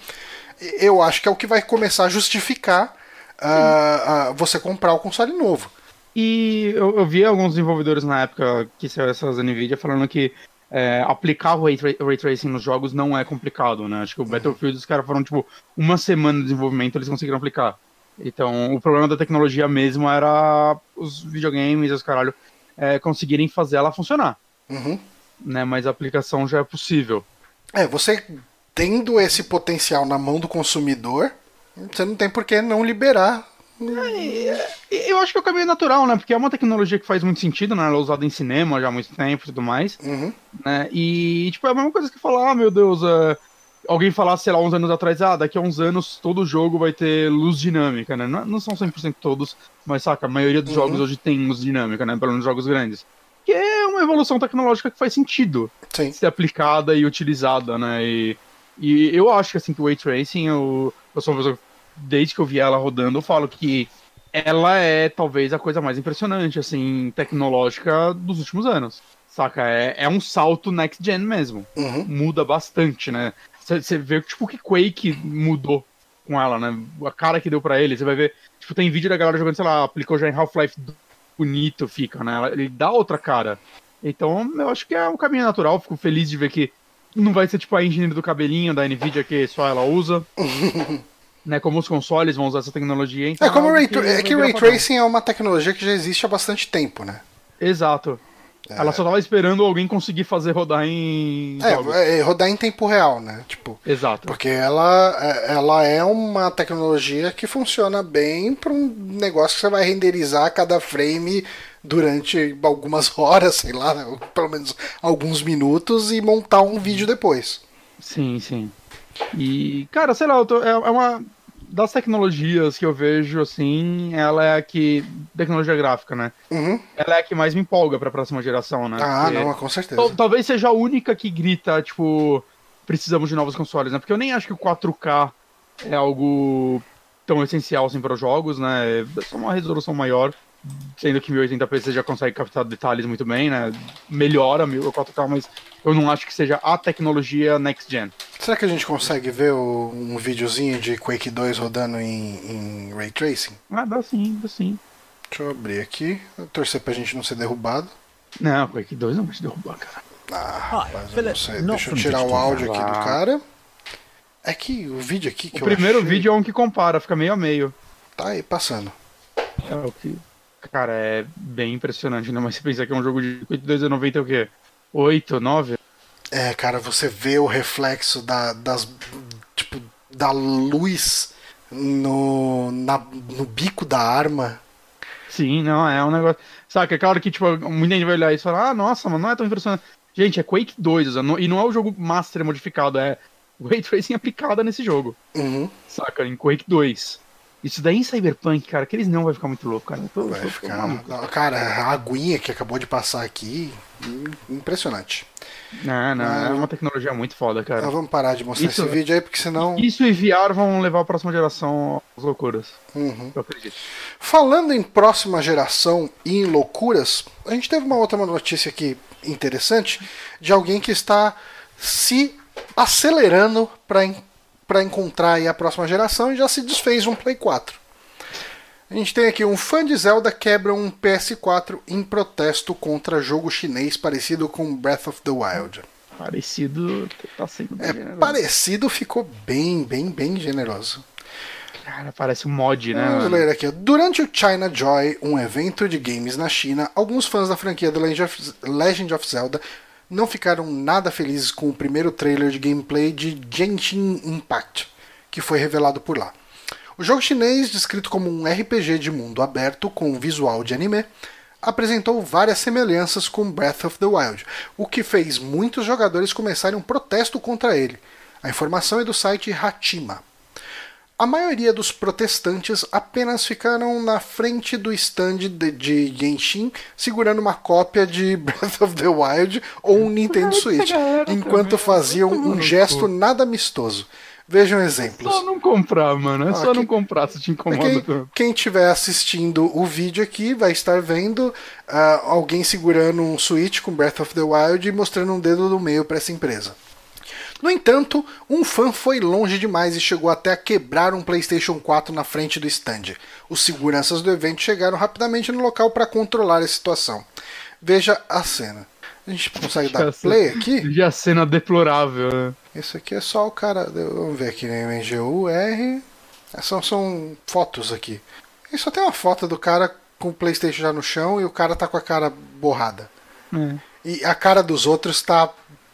Eu acho que é o que vai começar a justificar uh, uh, você comprar o console novo. E eu, eu, vi alguns desenvolvedores na época que saiu essas Nvidia falando que é, aplicar o ray, ray, tracing nos jogos não é complicado, né? Acho que o Battlefield os caras foram tipo uma semana de desenvolvimento eles conseguiram aplicar. Então o problema da tecnologia mesmo era os videogames e os caralho é, conseguirem fazer ela funcionar. Uhum. Né? Mas a aplicação já é possível. É, você tendo esse potencial na mão do consumidor, você não tem por que não liberar é, eu acho que é o caminho natural, né? Porque é uma tecnologia que faz muito sentido, né? Ela é usada em cinema já há muito tempo e tudo mais. Uhum. Né? E, tipo, é a mesma coisa que falar, ah, meu Deus, uh, alguém falasse, sei lá, uns anos atrás, ah, daqui a uns anos todo jogo vai ter luz dinâmica, né? Não, não são 100% todos, mas saca, a maioria dos uhum. jogos hoje tem luz dinâmica, né? Pelo menos jogos grandes. Que é uma evolução tecnológica que faz sentido Sim. ser aplicada e utilizada, né? E, e eu acho que, assim, que o Way Tracing, eu, eu sou uma pessoa desde que eu vi ela rodando, eu falo que ela é talvez a coisa mais impressionante, assim, tecnológica dos últimos anos. Saca? É, é um salto next gen mesmo. Uhum. Muda bastante, né? Você vê, tipo, que Quake mudou com ela, né? A cara que deu para ele. Você vai ver, tipo, tem vídeo da galera jogando, sei lá, aplicou já em Half-Life bonito, fica, né? Ele dá outra cara. Então, eu acho que é um caminho natural. Fico feliz de ver que não vai ser tipo a engenharia do cabelinho da Nvidia que só ela usa. né, como os consoles vão usar essa tecnologia. Então é como é, que, é que Ray Tracing é uma tecnologia que já existe há bastante tempo, né? Exato. É. Ela só tava esperando alguém conseguir fazer rodar em. É, é, rodar em tempo real, né? Tipo. Exato. Porque ela, é, ela é uma tecnologia que funciona bem para um negócio que você vai renderizar cada frame durante algumas horas, sei lá, pelo menos alguns minutos e montar um vídeo depois. Sim, sim. E, cara, sei lá, tô, é, é, uma. Das tecnologias que eu vejo, assim, ela é a que. Tecnologia gráfica, né? Uhum. Ela é a que mais me empolga pra próxima geração, né? Ah, Porque, não, com certeza. Talvez seja a única que grita, tipo, precisamos de novos consoles, né? Porque eu nem acho que o 4K é algo tão essencial assim para os jogos, né? É só uma resolução maior sendo que 1080p você já consegue captar detalhes muito bem, né? Melhora o 4K, mas eu não acho que seja a tecnologia next gen. Será que a gente consegue ver o, um videozinho de Quake 2 rodando em, em Ray Tracing? Ah, dá sim, dá sim. Deixa eu abrir aqui, torcer pra gente não ser derrubado. Não, Quake 2 não vai te derrubar, cara. Ah, mas eu não sei. Deixa eu tirar o áudio aqui do cara. É que o vídeo aqui que o eu primeiro achei... vídeo é um que compara, fica meio a meio. Tá aí passando. É o que Cara, é bem impressionante, né? Mas você pensa que é um jogo de 2,90 é o quê? 8, 9? É, cara, você vê o reflexo da, das. Tipo, da luz no, na, no bico da arma. Sim, não, é um negócio. Sabe, é claro que, tipo, muita gente vai olhar isso e falar, ah, nossa, mas não é tão impressionante. Gente, é Quake 2, e não é o jogo Master modificado, é o Ray Tracing aplicada nesse jogo. Uhum. Saca, em Quake 2. Isso daí em Cyberpunk, cara, aqueles não vai ficar muito louco, cara. Tô, vai tô, ficar. Não, cara, a aguinha que acabou de passar aqui, impressionante. Não, não, é uma tecnologia muito foda, cara. vamos parar de mostrar isso, esse vídeo aí, porque senão. Isso e VR vão levar a próxima geração às loucuras. Uhum. Eu acredito. Falando em próxima geração e em loucuras, a gente teve uma outra notícia aqui interessante de alguém que está se acelerando para para encontrar a próxima geração e já se desfez um Play 4. A gente tem aqui um fã de Zelda quebra um PS4 em protesto contra jogo chinês parecido com Breath of the Wild. Parecido tá sendo bem É, generoso. parecido ficou bem, bem, bem generoso. Cara, parece um mod, né? Vamos ler aqui. Durante o China Joy, um evento de games na China, alguns fãs da franquia The Legend of Zelda não ficaram nada felizes com o primeiro trailer de gameplay de Genshin Impact, que foi revelado por lá. O jogo chinês, descrito como um RPG de mundo aberto com visual de anime, apresentou várias semelhanças com Breath of the Wild, o que fez muitos jogadores começarem um protesto contra ele. A informação é do site Hatima. A maioria dos protestantes apenas ficaram na frente do stand de, de Genshin segurando uma cópia de Breath of the Wild ou um Nintendo Switch, enquanto faziam um gesto nada amistoso. Vejam exemplos. Só não comprar, mano. É Ah, só que- não comprar se te incomoda Quem, quem estiver assistindo o vídeo aqui vai estar vendo ah, alguém segurando um Switch com Breath of the Wild e mostrando um dedo do meio para essa empresa. No entanto, um fã foi longe demais e chegou até a quebrar um PlayStation 4 na frente do stand. Os seguranças do evento chegaram rapidamente no local para controlar a situação. Veja a cena. A gente consegue dar play aqui? Já cena deplorável, né? Isso aqui é só o cara. Vamos ver aqui, né? MGUR. São, são fotos aqui. E só tem uma foto do cara com o Playstation já no chão e o cara tá com a cara borrada. É. E a cara dos outros tá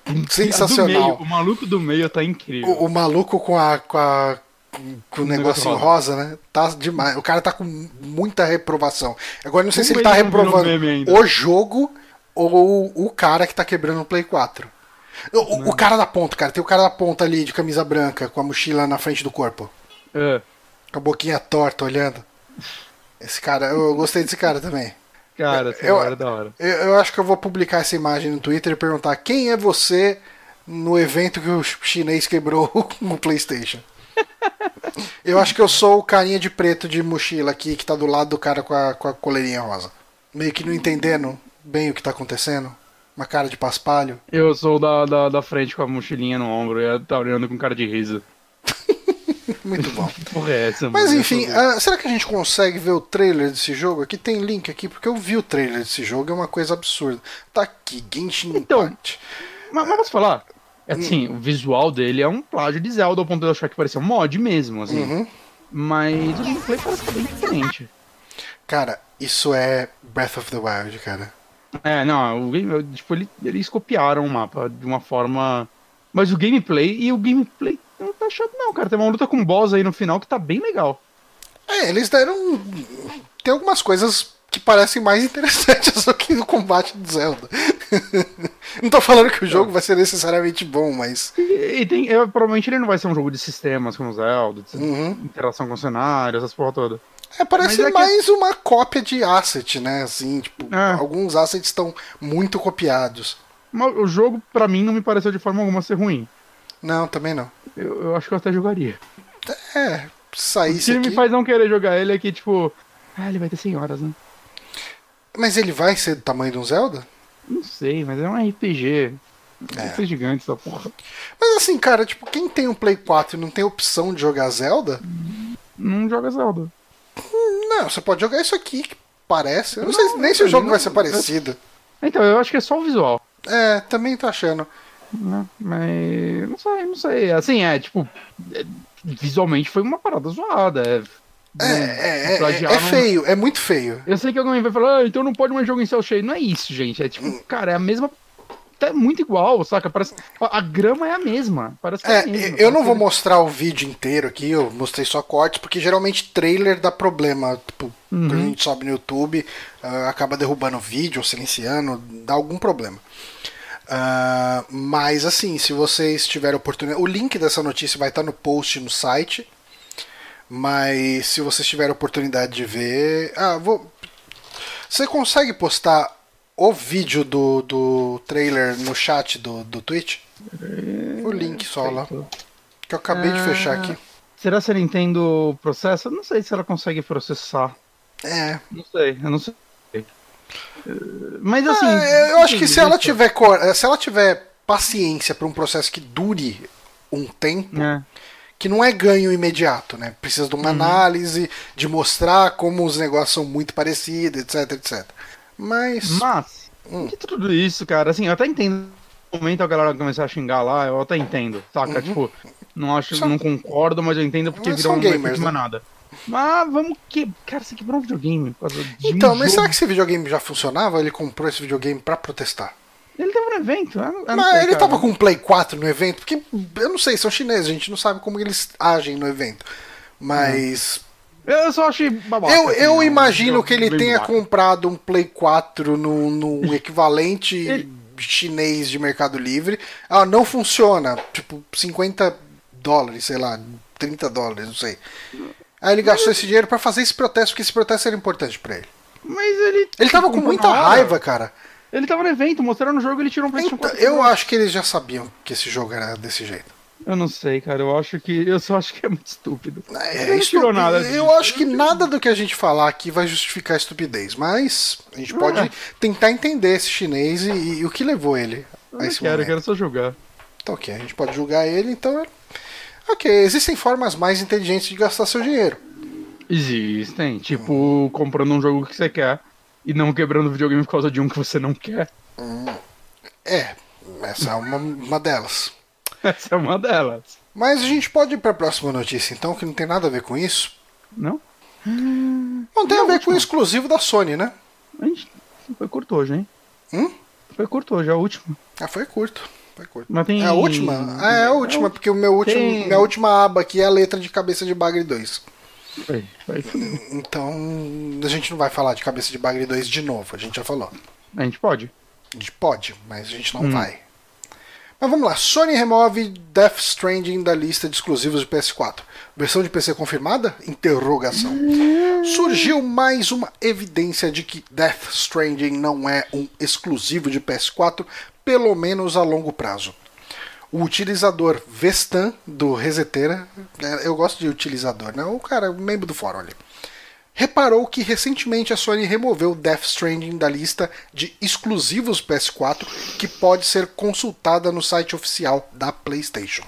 Do meio, sensacional. o maluco do meio tá incrível. O, o maluco com a. com, a, com o negocinho rosa. né? Tá demais. O cara tá com muita reprovação. Agora eu não sei se ele tá reprovando o jogo ou o cara que tá quebrando o Play 4. O, o cara da ponta, cara. Tem o cara da ponta ali de camisa branca com a mochila na frente do corpo. É. Com a boquinha torta olhando. Esse cara, eu gostei desse cara também. Cara, essa Eu- eu... é da hora. Eu, eu acho que eu vou publicar essa imagem no Twitter e perguntar quem é você no evento que o chinês quebrou o PlayStation. Eu acho que eu sou o carinha de preto de mochila aqui que tá do lado do cara com a, com a coleirinha rosa. Meio que não entendendo bem o que tá acontecendo. Uma cara de paspalho. Eu sou da, da, da frente com a mochilinha no ombro e tá olhando com cara de riso. Muito bom. Porra é essa, Mas enfim, ah, será que a gente consegue ver o trailer desse jogo? Aqui tem link aqui, porque eu vi o trailer desse jogo, é uma coisa absurda. Tá aqui, Genshin Então, Impact. Mas, mas posso falar? É Hum. Assim, o visual dele é um plágio de Zelda, ao ponto de eu achar que parecia um mod mesmo, assim. Uhum. Mas o gameplay parece que é bem diferente. Cara, isso é Breath of the Wild, cara. É, não, o game, tipo, ele, eles copiaram o mapa de uma forma. Mas o gameplay e o gameplay não tá chato, não, cara. Tem uma luta com boss aí no final que tá bem legal. É, eles deram. Tem algumas coisas que parecem mais interessantes do que o combate do Zelda. não tô falando que o jogo vai ser necessariamente bom, mas. E, e tem, é, provavelmente ele não vai ser um jogo de sistemas como Zelda, de Uhum. interação com cenários, essas porra toda. É, parece é que- mais uma cópia de asset, né? Assim, tipo, É. alguns assets estão muito copiados. Mas o jogo, pra mim, não me pareceu de forma alguma ser ruim. Não, também não. Eu, eu acho que eu até jogaria. É, O saísse que aqui. me faz não querer jogar ele é que, tipo. Ah, ele vai ter 100 horas, né? Mas ele vai ser do tamanho de um Zelda? Não sei, mas é um RPG. É. Gigante essa porra. Mas assim, cara, tipo, quem tem um Play 4 e não tem opção de jogar Zelda, Não joga Zelda. não, você pode jogar isso aqui, que parece. Eu não, sei nem se o jogo mim vai não- ser parecido. Então, eu acho que é só o visual. É, também tô achando. Né? Mas. Não sei, não sei. Assim, é, tipo. é, visualmente foi uma parada zoada. É, É, é, é, é, é feio, é muito feio. Eu sei que alguém vai falar, ah, então não pode mais jogo em céu cheio. Não é isso, gente. É tipo, cara, é a mesma. É muito igual, saca? Parece. A grama é a mesma. Parece é, É, a mesma. eu não vou mostrar o vídeo inteiro aqui, eu mostrei só cortes, porque geralmente trailer dá problema. Tipo, quando a Uhum. gente sobe no YouTube, ah, acaba derrubando o vídeo, ou silenciando, dá algum problema. Ah, mas assim, se vocês tiverem oportunidade. O link dessa notícia vai estar no post no site. Mas se vocês tiverem oportunidade de ver. Ah, vou. Você consegue postar o vídeo do, do trailer no chat do, do Twitch? O link só lá. Que eu acabei de Ah. fechar aqui. Será se a Nintendo processa? Eu Não sei se ela consegue processar. É. Não sei, eu não sei. Mas assim. Ah, eu acho que se ela tiver cor- se ela tiver paciência para um processo que dure um tempo, É. que não é ganho imediato, né? Precisa de uma análise, de mostrar como os negócios são muito parecidos, etc, etc. Mas Mas, Hum. de tudo isso, cara, assim, eu até entendo momento a galera começar a xingar lá, eu até entendo, saca? Uhum. Tipo, não acho, Só- não concordo, mas eu entendo porque virou um gamers, efeito né? manada. Mas vamos que. Cara, você quebrou um videogame Então, um mas jogo. será que esse videogame já funcionava? Ele comprou esse videogame pra protestar? Ele tava no evento, eu não, eu Mas sei, ele cara. tava com um Play 4 no evento? Porque eu não sei, são chineses, a gente não sabe como eles agem no evento. Mas Eu só achei babaca. eu, assim, eu imagino que ele tenha babaca. comprado um Play 4 no, no equivalente Ele- chinês de Mercado Livre. Ah, não funciona. Tipo, 50 dólares, sei lá, 30 dólares, não sei. Aí ele gastou esse dinheiro pra fazer esse protesto, porque esse protesto era importante pra ele. Mas ele. Ele tava com muita raiva, cara. Ele tava no evento, mostrando o jogo ele tirou um PlayStation Então, 4. eu acho que eles já sabiam que esse jogo era desse jeito. Eu não sei, cara. Eu acho que. Eu só acho que é muito estúpido. É, Ele não isso- tirou nada Eu disso. acho que nada do que a gente falar aqui vai justificar a estupidez, mas a gente pode É. tentar entender esse chinês e, e o que levou ele Eu a esse quero, eu momento. quero só jogar. Então, ok, a gente pode julgar ele, então. Ok, existem formas mais inteligentes de gastar seu dinheiro. Existem. Tipo, comprando um jogo que você quer e não quebrando o videogame por causa de um que você não quer. É, essa é uma, uma delas. Essa é uma delas. Mas a gente pode ir para a próxima notícia, então, que não tem nada a ver com isso. Não? Não tem a ver com o exclusivo da Sony, né? A gente foi curto hoje, hein? Hum? Foi curto hoje, é a última. Ah, foi curto. Curto. Mas tem. É a última? Ah, é a última, É, porque o meu último, tem- minha última aba aqui é a letra de cabeça de Bagre 2. Foi, foi, foi. Então, a gente não vai falar de cabeça de Bagre 2 de novo, a gente já falou. A gente pode. A gente pode, mas a gente não Hum. vai. Mas vamos lá, Sony remove Death Stranding da lista de exclusivos de PS4. Versão de PC confirmada? Interrogação. Surgiu mais uma evidência de que Death Stranding não é um exclusivo de PS4, pelo menos a longo prazo. O utilizador Vestan do Reseteira, é, eu gosto de utilizador, né? O cara, membro do fórum ali reparou que recentemente a Sony removeu Death Stranding da lista de exclusivos PS4 que pode ser consultada no site oficial da PlayStation.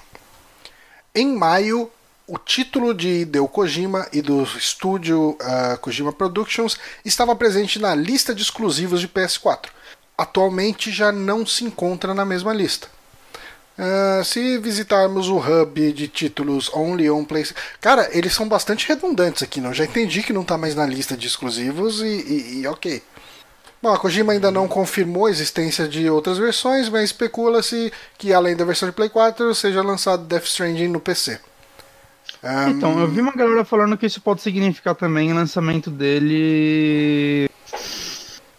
Em maio, o título de Hideo Kojima e do estúdio ah, Kojima Productions estava presente na lista de exclusivos de PS4. Atualmente já não se encontra na mesma lista. Ah, se visitarmos o hub de títulos Only on PlayStation. Cara, eles são bastante redundantes aqui, não? Já entendi que não tá mais na lista de exclusivos e, e- e ok. Bom, a Kojima ainda não confirmou a existência de outras versões, mas especula-se que além da versão de Play 4 seja lançado Death Stranding no PC. Ah, Então, eu vi uma galera falando que isso pode significar também o lançamento dele.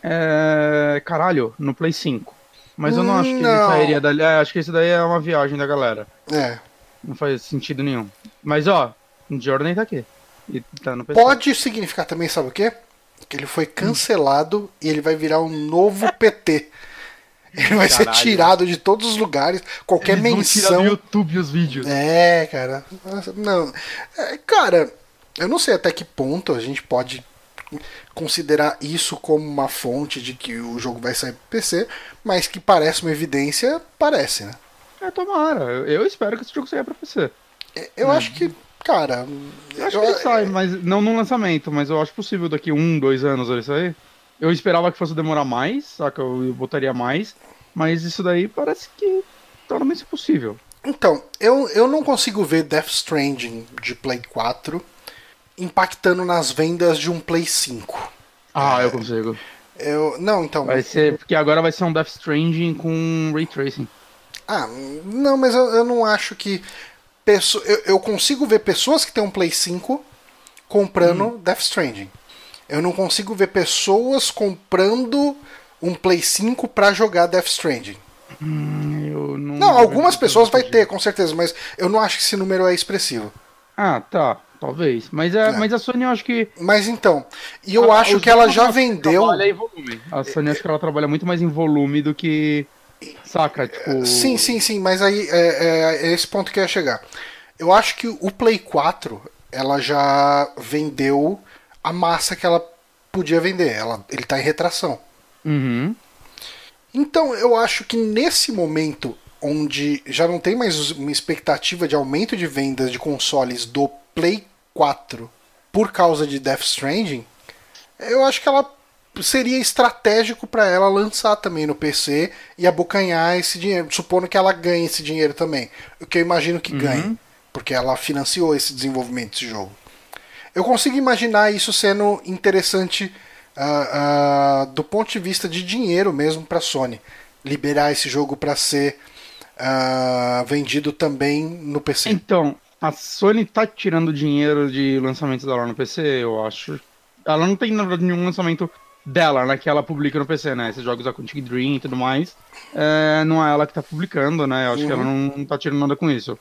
É. Caralho, no Play 5. Mas eu não acho que ele Não. sairia dali. É, acho que isso daí é uma viagem da galera. é. Não faz sentido nenhum. Mas ó, Jordan tá aqui. E tá no PC. Pode significar também, sabe o quê? Que ele foi cancelado e ele vai virar um novo PT. Ele vai ser Caralho. tirado de todos os lugares, qualquer Eles vão tirar menção. do YouTube os vídeos. É, cara. Não. É, cara, eu não sei até que ponto a gente pode considerar isso como uma fonte de que o jogo vai sair pro PC, mas que parece uma evidência, parece, né? É, tomara. Eu, eu espero que esse jogo saia pra PC. É, Eu acho que, cara. Eu acho que ele sai, mas não no lançamento, mas eu acho possível daqui um, dois anos ele sair. Eu esperava que fosse demorar mais, saca? Eu, eu botaria mais, mas isso daí parece que torna isso possível. Então, eu, eu não consigo ver Death Stranding de Play 4 impactando nas vendas de um Play 5. Ah, eu consigo. Eu, não, então. Vai ser, porque agora vai ser um Death Stranding com Ray Tracing. Ah, não, mas eu, eu não acho que. pesso- eu, eu consigo ver pessoas que têm um Play 5 comprando Death Stranding. Eu não consigo ver pessoas comprando um Play 5 pra jogar Death Stranding. Eu não, Não, algumas pessoas vai ter, com certeza, mas eu não acho que esse número é expressivo. Ah, tá. Talvez. Mas, é, É. mas a Sony eu acho que. Mas então, e eu Ah, acho que ela já ela vendeu. Trabalha em volume. A Sony acho que ela trabalha muito mais em volume do que. Saca? Tipo. Sim, sim, sim, mas aí é, é- é esse ponto que eu ia chegar. Eu acho que o Play 4 ela já vendeu a massa que ela podia vender. Ela, ele tá em retração. Uhum. Então eu acho que nesse momento onde já não tem mais uma expectativa de aumento de vendas de consoles do Play 4 por causa de Death Stranding, eu acho que ela seria estratégico para ela lançar também no PC e abocanhar esse dinheiro, supondo que ela ganhe esse dinheiro também. O que eu imagino que Uhum. ganhe, porque ela financiou esse desenvolvimento desse jogo. Eu consigo imaginar isso sendo interessante ah, ah, do ponto de vista de dinheiro mesmo para Sony, liberar esse jogo para ser ah, vendido também no PC. Então, a Sony tá tirando dinheiro de lançamentos dela no PC, eu acho. Ela não tem, na verdade, nenhum lançamento dela, né? Que ela publica no PC, né? Esses jogos da Quantic Dream e tudo mais. É, não é ela que tá publicando, né? Eu acho que ela não, não tá tirando nada com isso.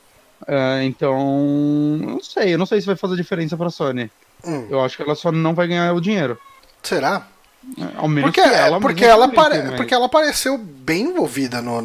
É, então, não sei. Eu não sei se vai fazer diferença pra Sony. Hum. Eu acho que ela só não vai ganhar o dinheiro. Será? Ao menos Porque, que ela porque, ela pare- mas- porque ela pareceu bem envolvida no-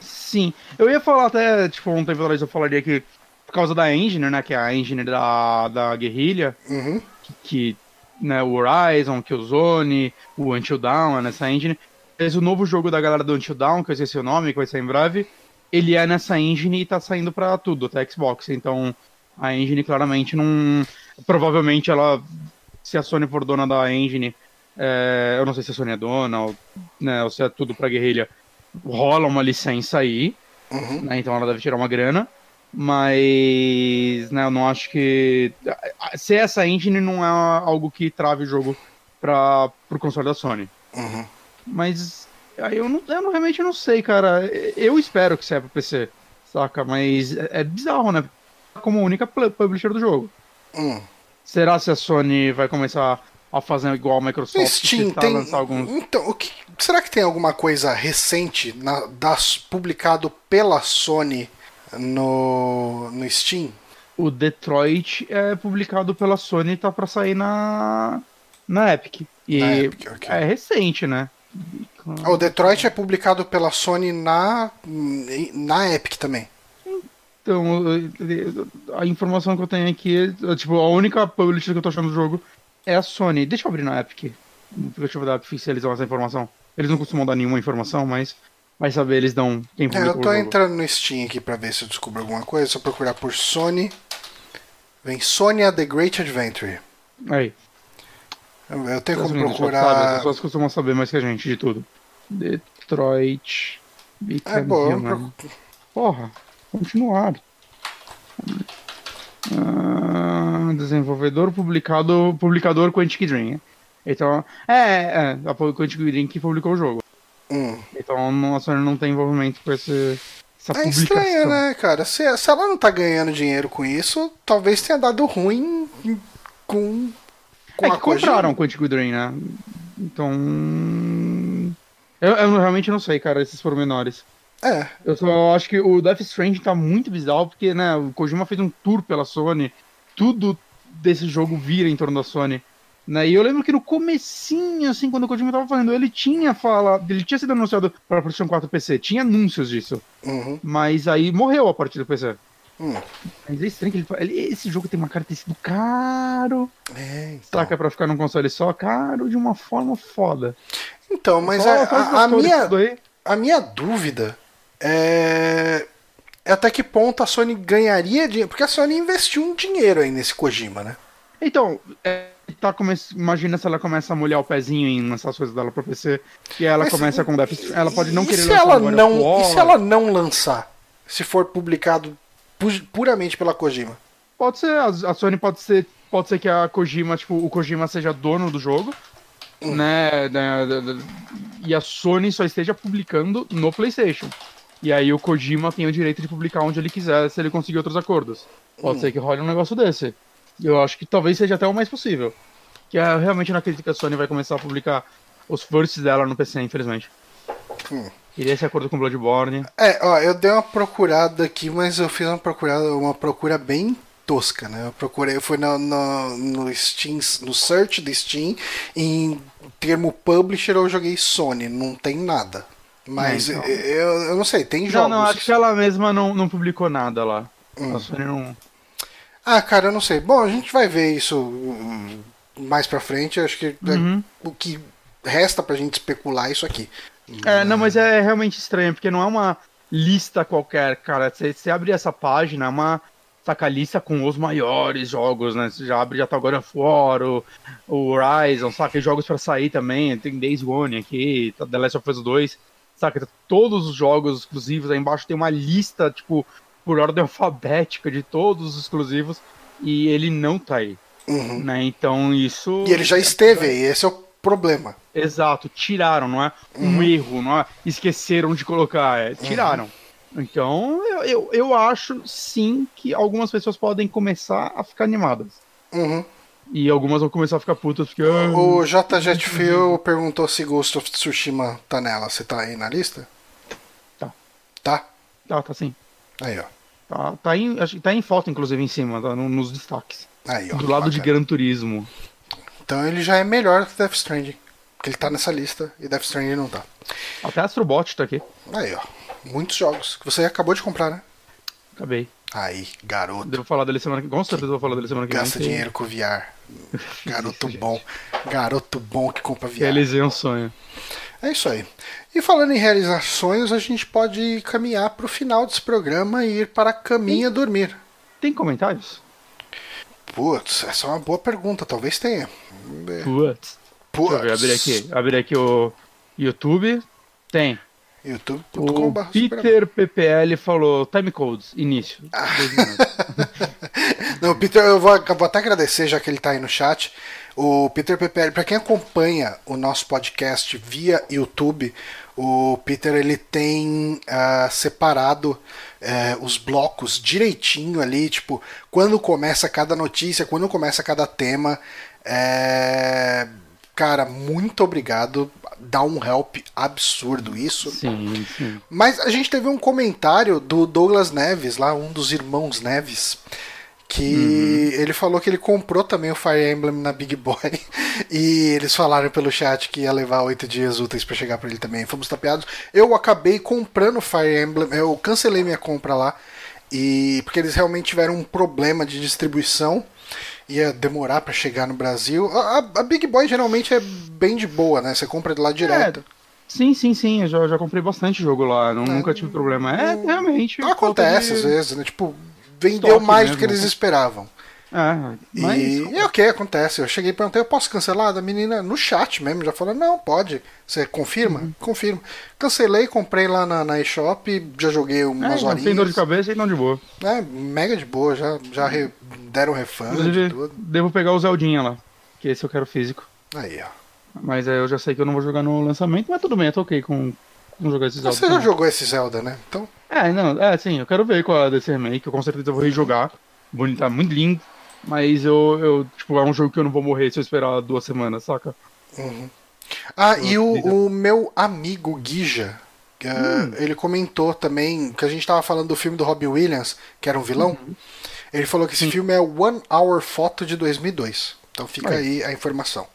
Sim. Eu ia falar até, tipo, um tempo atrás eu falaria que por causa da engine, né? Que é a engine da, da guerrilha, Uhum. que né, o Horizon, o Killzone, o Until Dawn, é nessa engine. Mas o novo jogo da galera do Until Dawn, que eu esqueci o nome, que vai sair em breve, ele é nessa engine e tá saindo pra tudo, até Xbox. Então a engine claramente não. Provavelmente ela. Se a Sony for dona da engine, é, eu não sei se a Sony é dona, ou, né, ou se é tudo pra guerrilha, rola uma licença aí Uhum. né? Então ela deve tirar uma grana. Mas, né, eu não acho que. Se essa engine não é algo que trave o jogo para pro console da Sony. Uhum. Mas aí eu, não, eu não- realmente não sei, cara. Eu espero que saia pro PC, saca? Mas é, é bizarro, né? Como única pu- publisher do jogo. Hum. Será se a Sony vai começar a fazer igual a Microsoft Steam tentar tem. lançar alguns. Então, o que... será que tem alguma coisa recente na... das... publicado pela Sony no, no Steam? O Detroit é publicado pela Sony e tá pra sair na. na Epic. E Na Epic, ok. é recente, né? O Detroit é publicado pela Sony na, na Epic também. Então, eu- a informação que eu tenho aqui é, tipo, a única publisher que eu tô achando do jogo é a Sony. Deixa eu abrir na Epic. O aplicativo da Epic oficializar essa informação. Eles não costumam dar nenhuma informação, mas vai saber, eles dão quem É, eu tô entrando no Steam aqui pra ver se eu descubro alguma coisa. Só procurar por Sony. Vem Sonia The Great Adventure. Aí. Eu, eu tenho como já sabem, As procurar. pessoas costumam saber mais que a gente de tudo. Detroit. É Become bom, Human. Porra, continuar. Ah, desenvolvedor publicado. Publicador Quantic Dream. Então, é, é, a Quantic Dream que publicou o jogo. Hum. Então a Sony não tem envolvimento com esse, essa É publicação. estranho, né, cara? Se, se ela não tá ganhando dinheiro com isso, talvez tenha dado ruim com, com É a que compraram Quantic Dream, né? Então. Eu, eu realmente não sei, cara, esses pormenores. É, Eu só acho que o Death Stranding tá muito bizarro, porque, né, o Kojima fez um tour pela Sony, tudo desse jogo vira em torno da Sony. Né? E eu lembro que no comecinho, assim, quando o Kojima tava falando, ele tinha falado, ele tinha sido anunciado para PlayStation 4 PC, tinha anúncios disso, uhum, mas aí morreu a partir do PC. hum. Mas é estranho que ele, fala- ele- esse jogo tem uma cara de ter sido caro, É, então. que é pra ficar num console só? Caro de uma forma foda. Então, mas Só a, a- a minha, a minha dúvida é... é até que ponto a Sony ganharia dinheiro. Porque a Sony investiu um dinheiro aí nesse Kojima, né? Então, é, tá come... imagina se ela começa a molhar o pezinho em lançar as coisas dela pro PC e ela Mas começa se- com Stranding. Ela pode não e querer se lançar ela não War? E se ela não lançar? Se for publicado pu- puramente pela Kojima? Pode ser, a, Sony pode ser. Pode ser que a Kojima, tipo, o Kojima seja dono do jogo, Hum. né? né, E a Sony só esteja publicando no PlayStation. E aí o Kojima tem o direito de publicar onde ele quiser, se ele conseguir outros acordos. Pode Hum. ser que role um negócio desse. Eu acho que talvez seja até o mais possível. Que é, realmente não acredito que a Sony vai começar a publicar os firsts dela no PC, infelizmente. Hum. Queria esse acordo com Bloodborne. É, ó, eu dei uma procurada aqui, mas eu fiz uma procurada, uma procura bem tosca, né? Eu procurei, eu fui no, no, no Steam, no search do Steam, em termo publisher eu joguei Sony, não tem nada. Mas É, então. eu, eu não sei, tem Não, jogos. não, acho que ela mesma não, não publicou nada lá. Hum. A Sony não. Ah, cara, eu não sei. Bom, a gente vai ver isso hum, mais pra frente. Acho que é Uhum. o que resta pra gente especular é isso aqui. É, não, mas é realmente estranho, porque não é uma lista qualquer, cara. Você, abre essa página, é uma. saca a lista com os maiores jogos, né? Você já abre já tá o God of War, o, o Horizon, saca? jogos para sair também, tem Days Gone aqui, tá The Last of Us 2, saca? Todos os jogos exclusivos, aí embaixo tem uma lista, tipo, por ordem alfabética de todos os exclusivos, e ele não tá aí. Uhum. Né? Então isso. E ele já esteve aí, esse é o problema. Exato, tiraram, não é um uhum. erro, não é? Esqueceram de colocar, é, tiraram. Uhum. Então, eu, eu, eu, acho sim que algumas pessoas podem começar a ficar animadas. Uhum. E algumas vão começar a ficar putas porque. O JJ Phil perguntou se Ghost of Tsushima tá nela. Você tá aí na lista? Tá. Tá? Tá, tá sim. Aí, ó. Tá, tá, em, tá em foto, inclusive, em cima, tá, nos destaques. Aí, ó. Do lado bacana. de Gran Turismo. Então ele já é melhor que Death Stranding. Porque ele tá nessa lista e Death Stranding não tá. Até Astrobot tá aqui. Aí, ó. Muitos jogos. Que você acabou de comprar, né? Acabei. Aí, garoto. Devo falar dele semana que Com certeza vou falar dele semana que vem. Gasta dinheiro com VR. Garoto bom. Garoto bom que compra VR. Realizei um sonho. É isso aí. E falando em realizar sonhos, a gente pode caminhar para o final desse programa e ir para a caminha tem, dormir. Tem comentários? Putz, essa é uma boa pergunta, talvez tenha. Putz. Putz. Deixa eu abrir aqui. Abrir aqui o YouTube. Tem. YouTube.com. Peter PPL falou time codes, início. Ah. Não, Peter, eu vou, eu vou, até agradecer, já que ele está aí no chat. O Peter PPL, para quem acompanha o nosso podcast via YouTube, o Peter ele tem uh, separado uh, os blocos direitinho ali, tipo, quando começa cada notícia, quando começa cada tema. Uh, cara, muito obrigado dá um help absurdo isso. Sim, sim. Mas a gente teve um comentário do Douglas Neves, lá, um dos irmãos Neves, que uhum. ele falou que ele comprou também o Fire Emblem na Big Boy e eles falaram pelo chat que ia levar oito dias úteis para chegar para ele também. Fomos tapeados. Eu acabei comprando o Fire Emblem, eu cancelei minha compra lá e porque eles realmente tiveram um problema de distribuição ia demorar para chegar no Brasil. A, a, Big Boy geralmente é bem de boa, né? Você compra de lá direto. É, sim, sim, sim. Eu já, já comprei bastante jogo lá. Não, é, nunca tive problema. É, realmente. Acontece de... às vezes, né? Tipo, vendeu mais mesmo. do que eles esperavam. É, mas... E, e ok, acontece. Eu cheguei e perguntei, eu posso cancelar? Da menina no chat mesmo já falou, não, pode. Você confirma? Uhum. Confirma. Cancelei, comprei lá na, na eShop, já joguei umas é, horinhas. Sem dor de cabeça e não de boa. É, mega de boa, já, já re, deram refund e tudo. Devo pegar o Zeldinha lá, que esse eu quero físico. Aí, ó. Mas aí eu já sei que eu não vou jogar no lançamento, mas tudo bem, eu tô ok com, com jogar esse Zelda. Você já jogou esse Zelda, né? Então... É, não, é, sim, eu quero ver qual é desse remake, eu com certeza vou rejogar. Bonito, tá muito lindo. Mas eu, eu, tipo, é um jogo que eu não vou morrer se eu esperar duas semanas, saca? Uhum. Ah, e o, o, meu amigo Guija, uh, hum. ele comentou também que a gente tava falando do filme do Robbie Williams, que era um vilão. Uhum. Ele falou que esse Sim. filme é One Hour Photo de 2002. Então fica aí. aí a informação.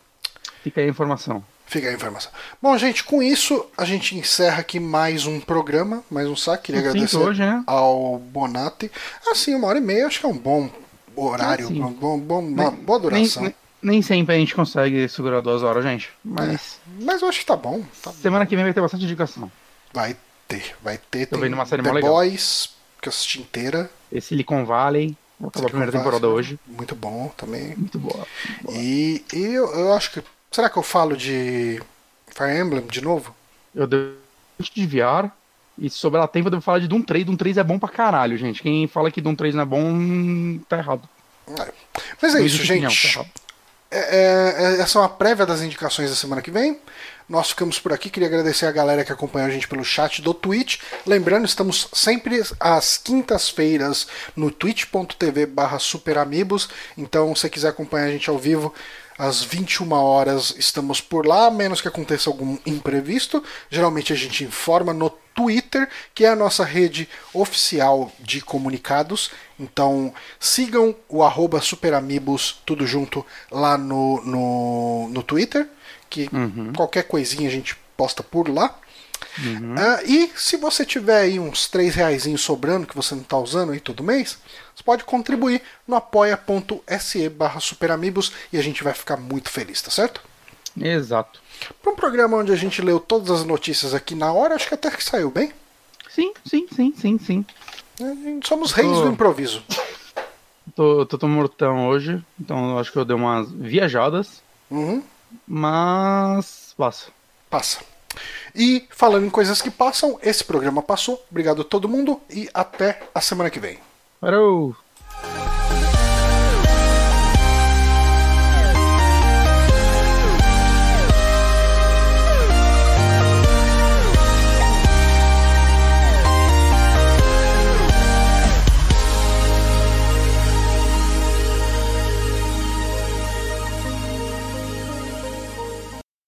Fica aí a informação. Fica a informação. Bom, gente, com isso a gente encerra aqui mais um programa, mais um saque. Queria agradecer hoje, né? ao Bonatti. Assim, uma hora e meia, acho que é um bom horário, é, bom, bom, uma nem, boa duração. Nem, nem, sempre a gente consegue segurar duas horas, gente. Mas. É, mas eu acho que tá bom. Tá Semana que vem vai ter bastante indicação. Vai ter, vai ter. Tô vendo uma série The legal. Boys, que eu assisti inteira. Esse Silicon Valley. Vou acabar a primeira temporada hoje. Muito bom também. Muito boa. boa. E, e eu, eu, acho que. Será que eu falo de Fire Emblem de novo? Eu devo desviar. E se sobrar tempo, eu devo falar de Doom 3. Doom 3 é bom pra caralho, gente. Quem fala que Doom 3 não é bom, tá errado. É. Mas é isso, gente. Tá é, é, é, essa é uma prévia das indicações da semana que vem. Nós ficamos por aqui. Queria agradecer a galera que acompanhou a gente pelo chat do Twitch. Lembrando, estamos sempre às quintas-feiras no twitch.tv barra superamigos. Então, se você quiser acompanhar a gente ao vivo, às 21 horas estamos por lá, a menos que aconteça algum imprevisto. Geralmente a gente informa no Twitter, que é a nossa rede oficial de comunicados. Então sigam o arroba superamigos, tudo junto, lá no, no, no Twitter, que uhum. qualquer coisinha a gente posta por lá. Uhum. Uh, e se você tiver aí uns 3 reais sobrando que você não está usando aí todo mês, você pode contribuir no apoia.se barra superamigos e a gente vai ficar muito feliz, tá certo? Exato. Para um programa onde a gente leu todas as notícias aqui na hora, acho que até que saiu bem. Sim, sim, sim, sim, sim. Somos reis do improviso. tô, tô, tô mortão hoje, então acho que eu dei umas viajadas. Uhum. Mas. passa. Passa. E falando em coisas que passam, esse programa passou. Obrigado a todo mundo e até a semana que vem. Parou!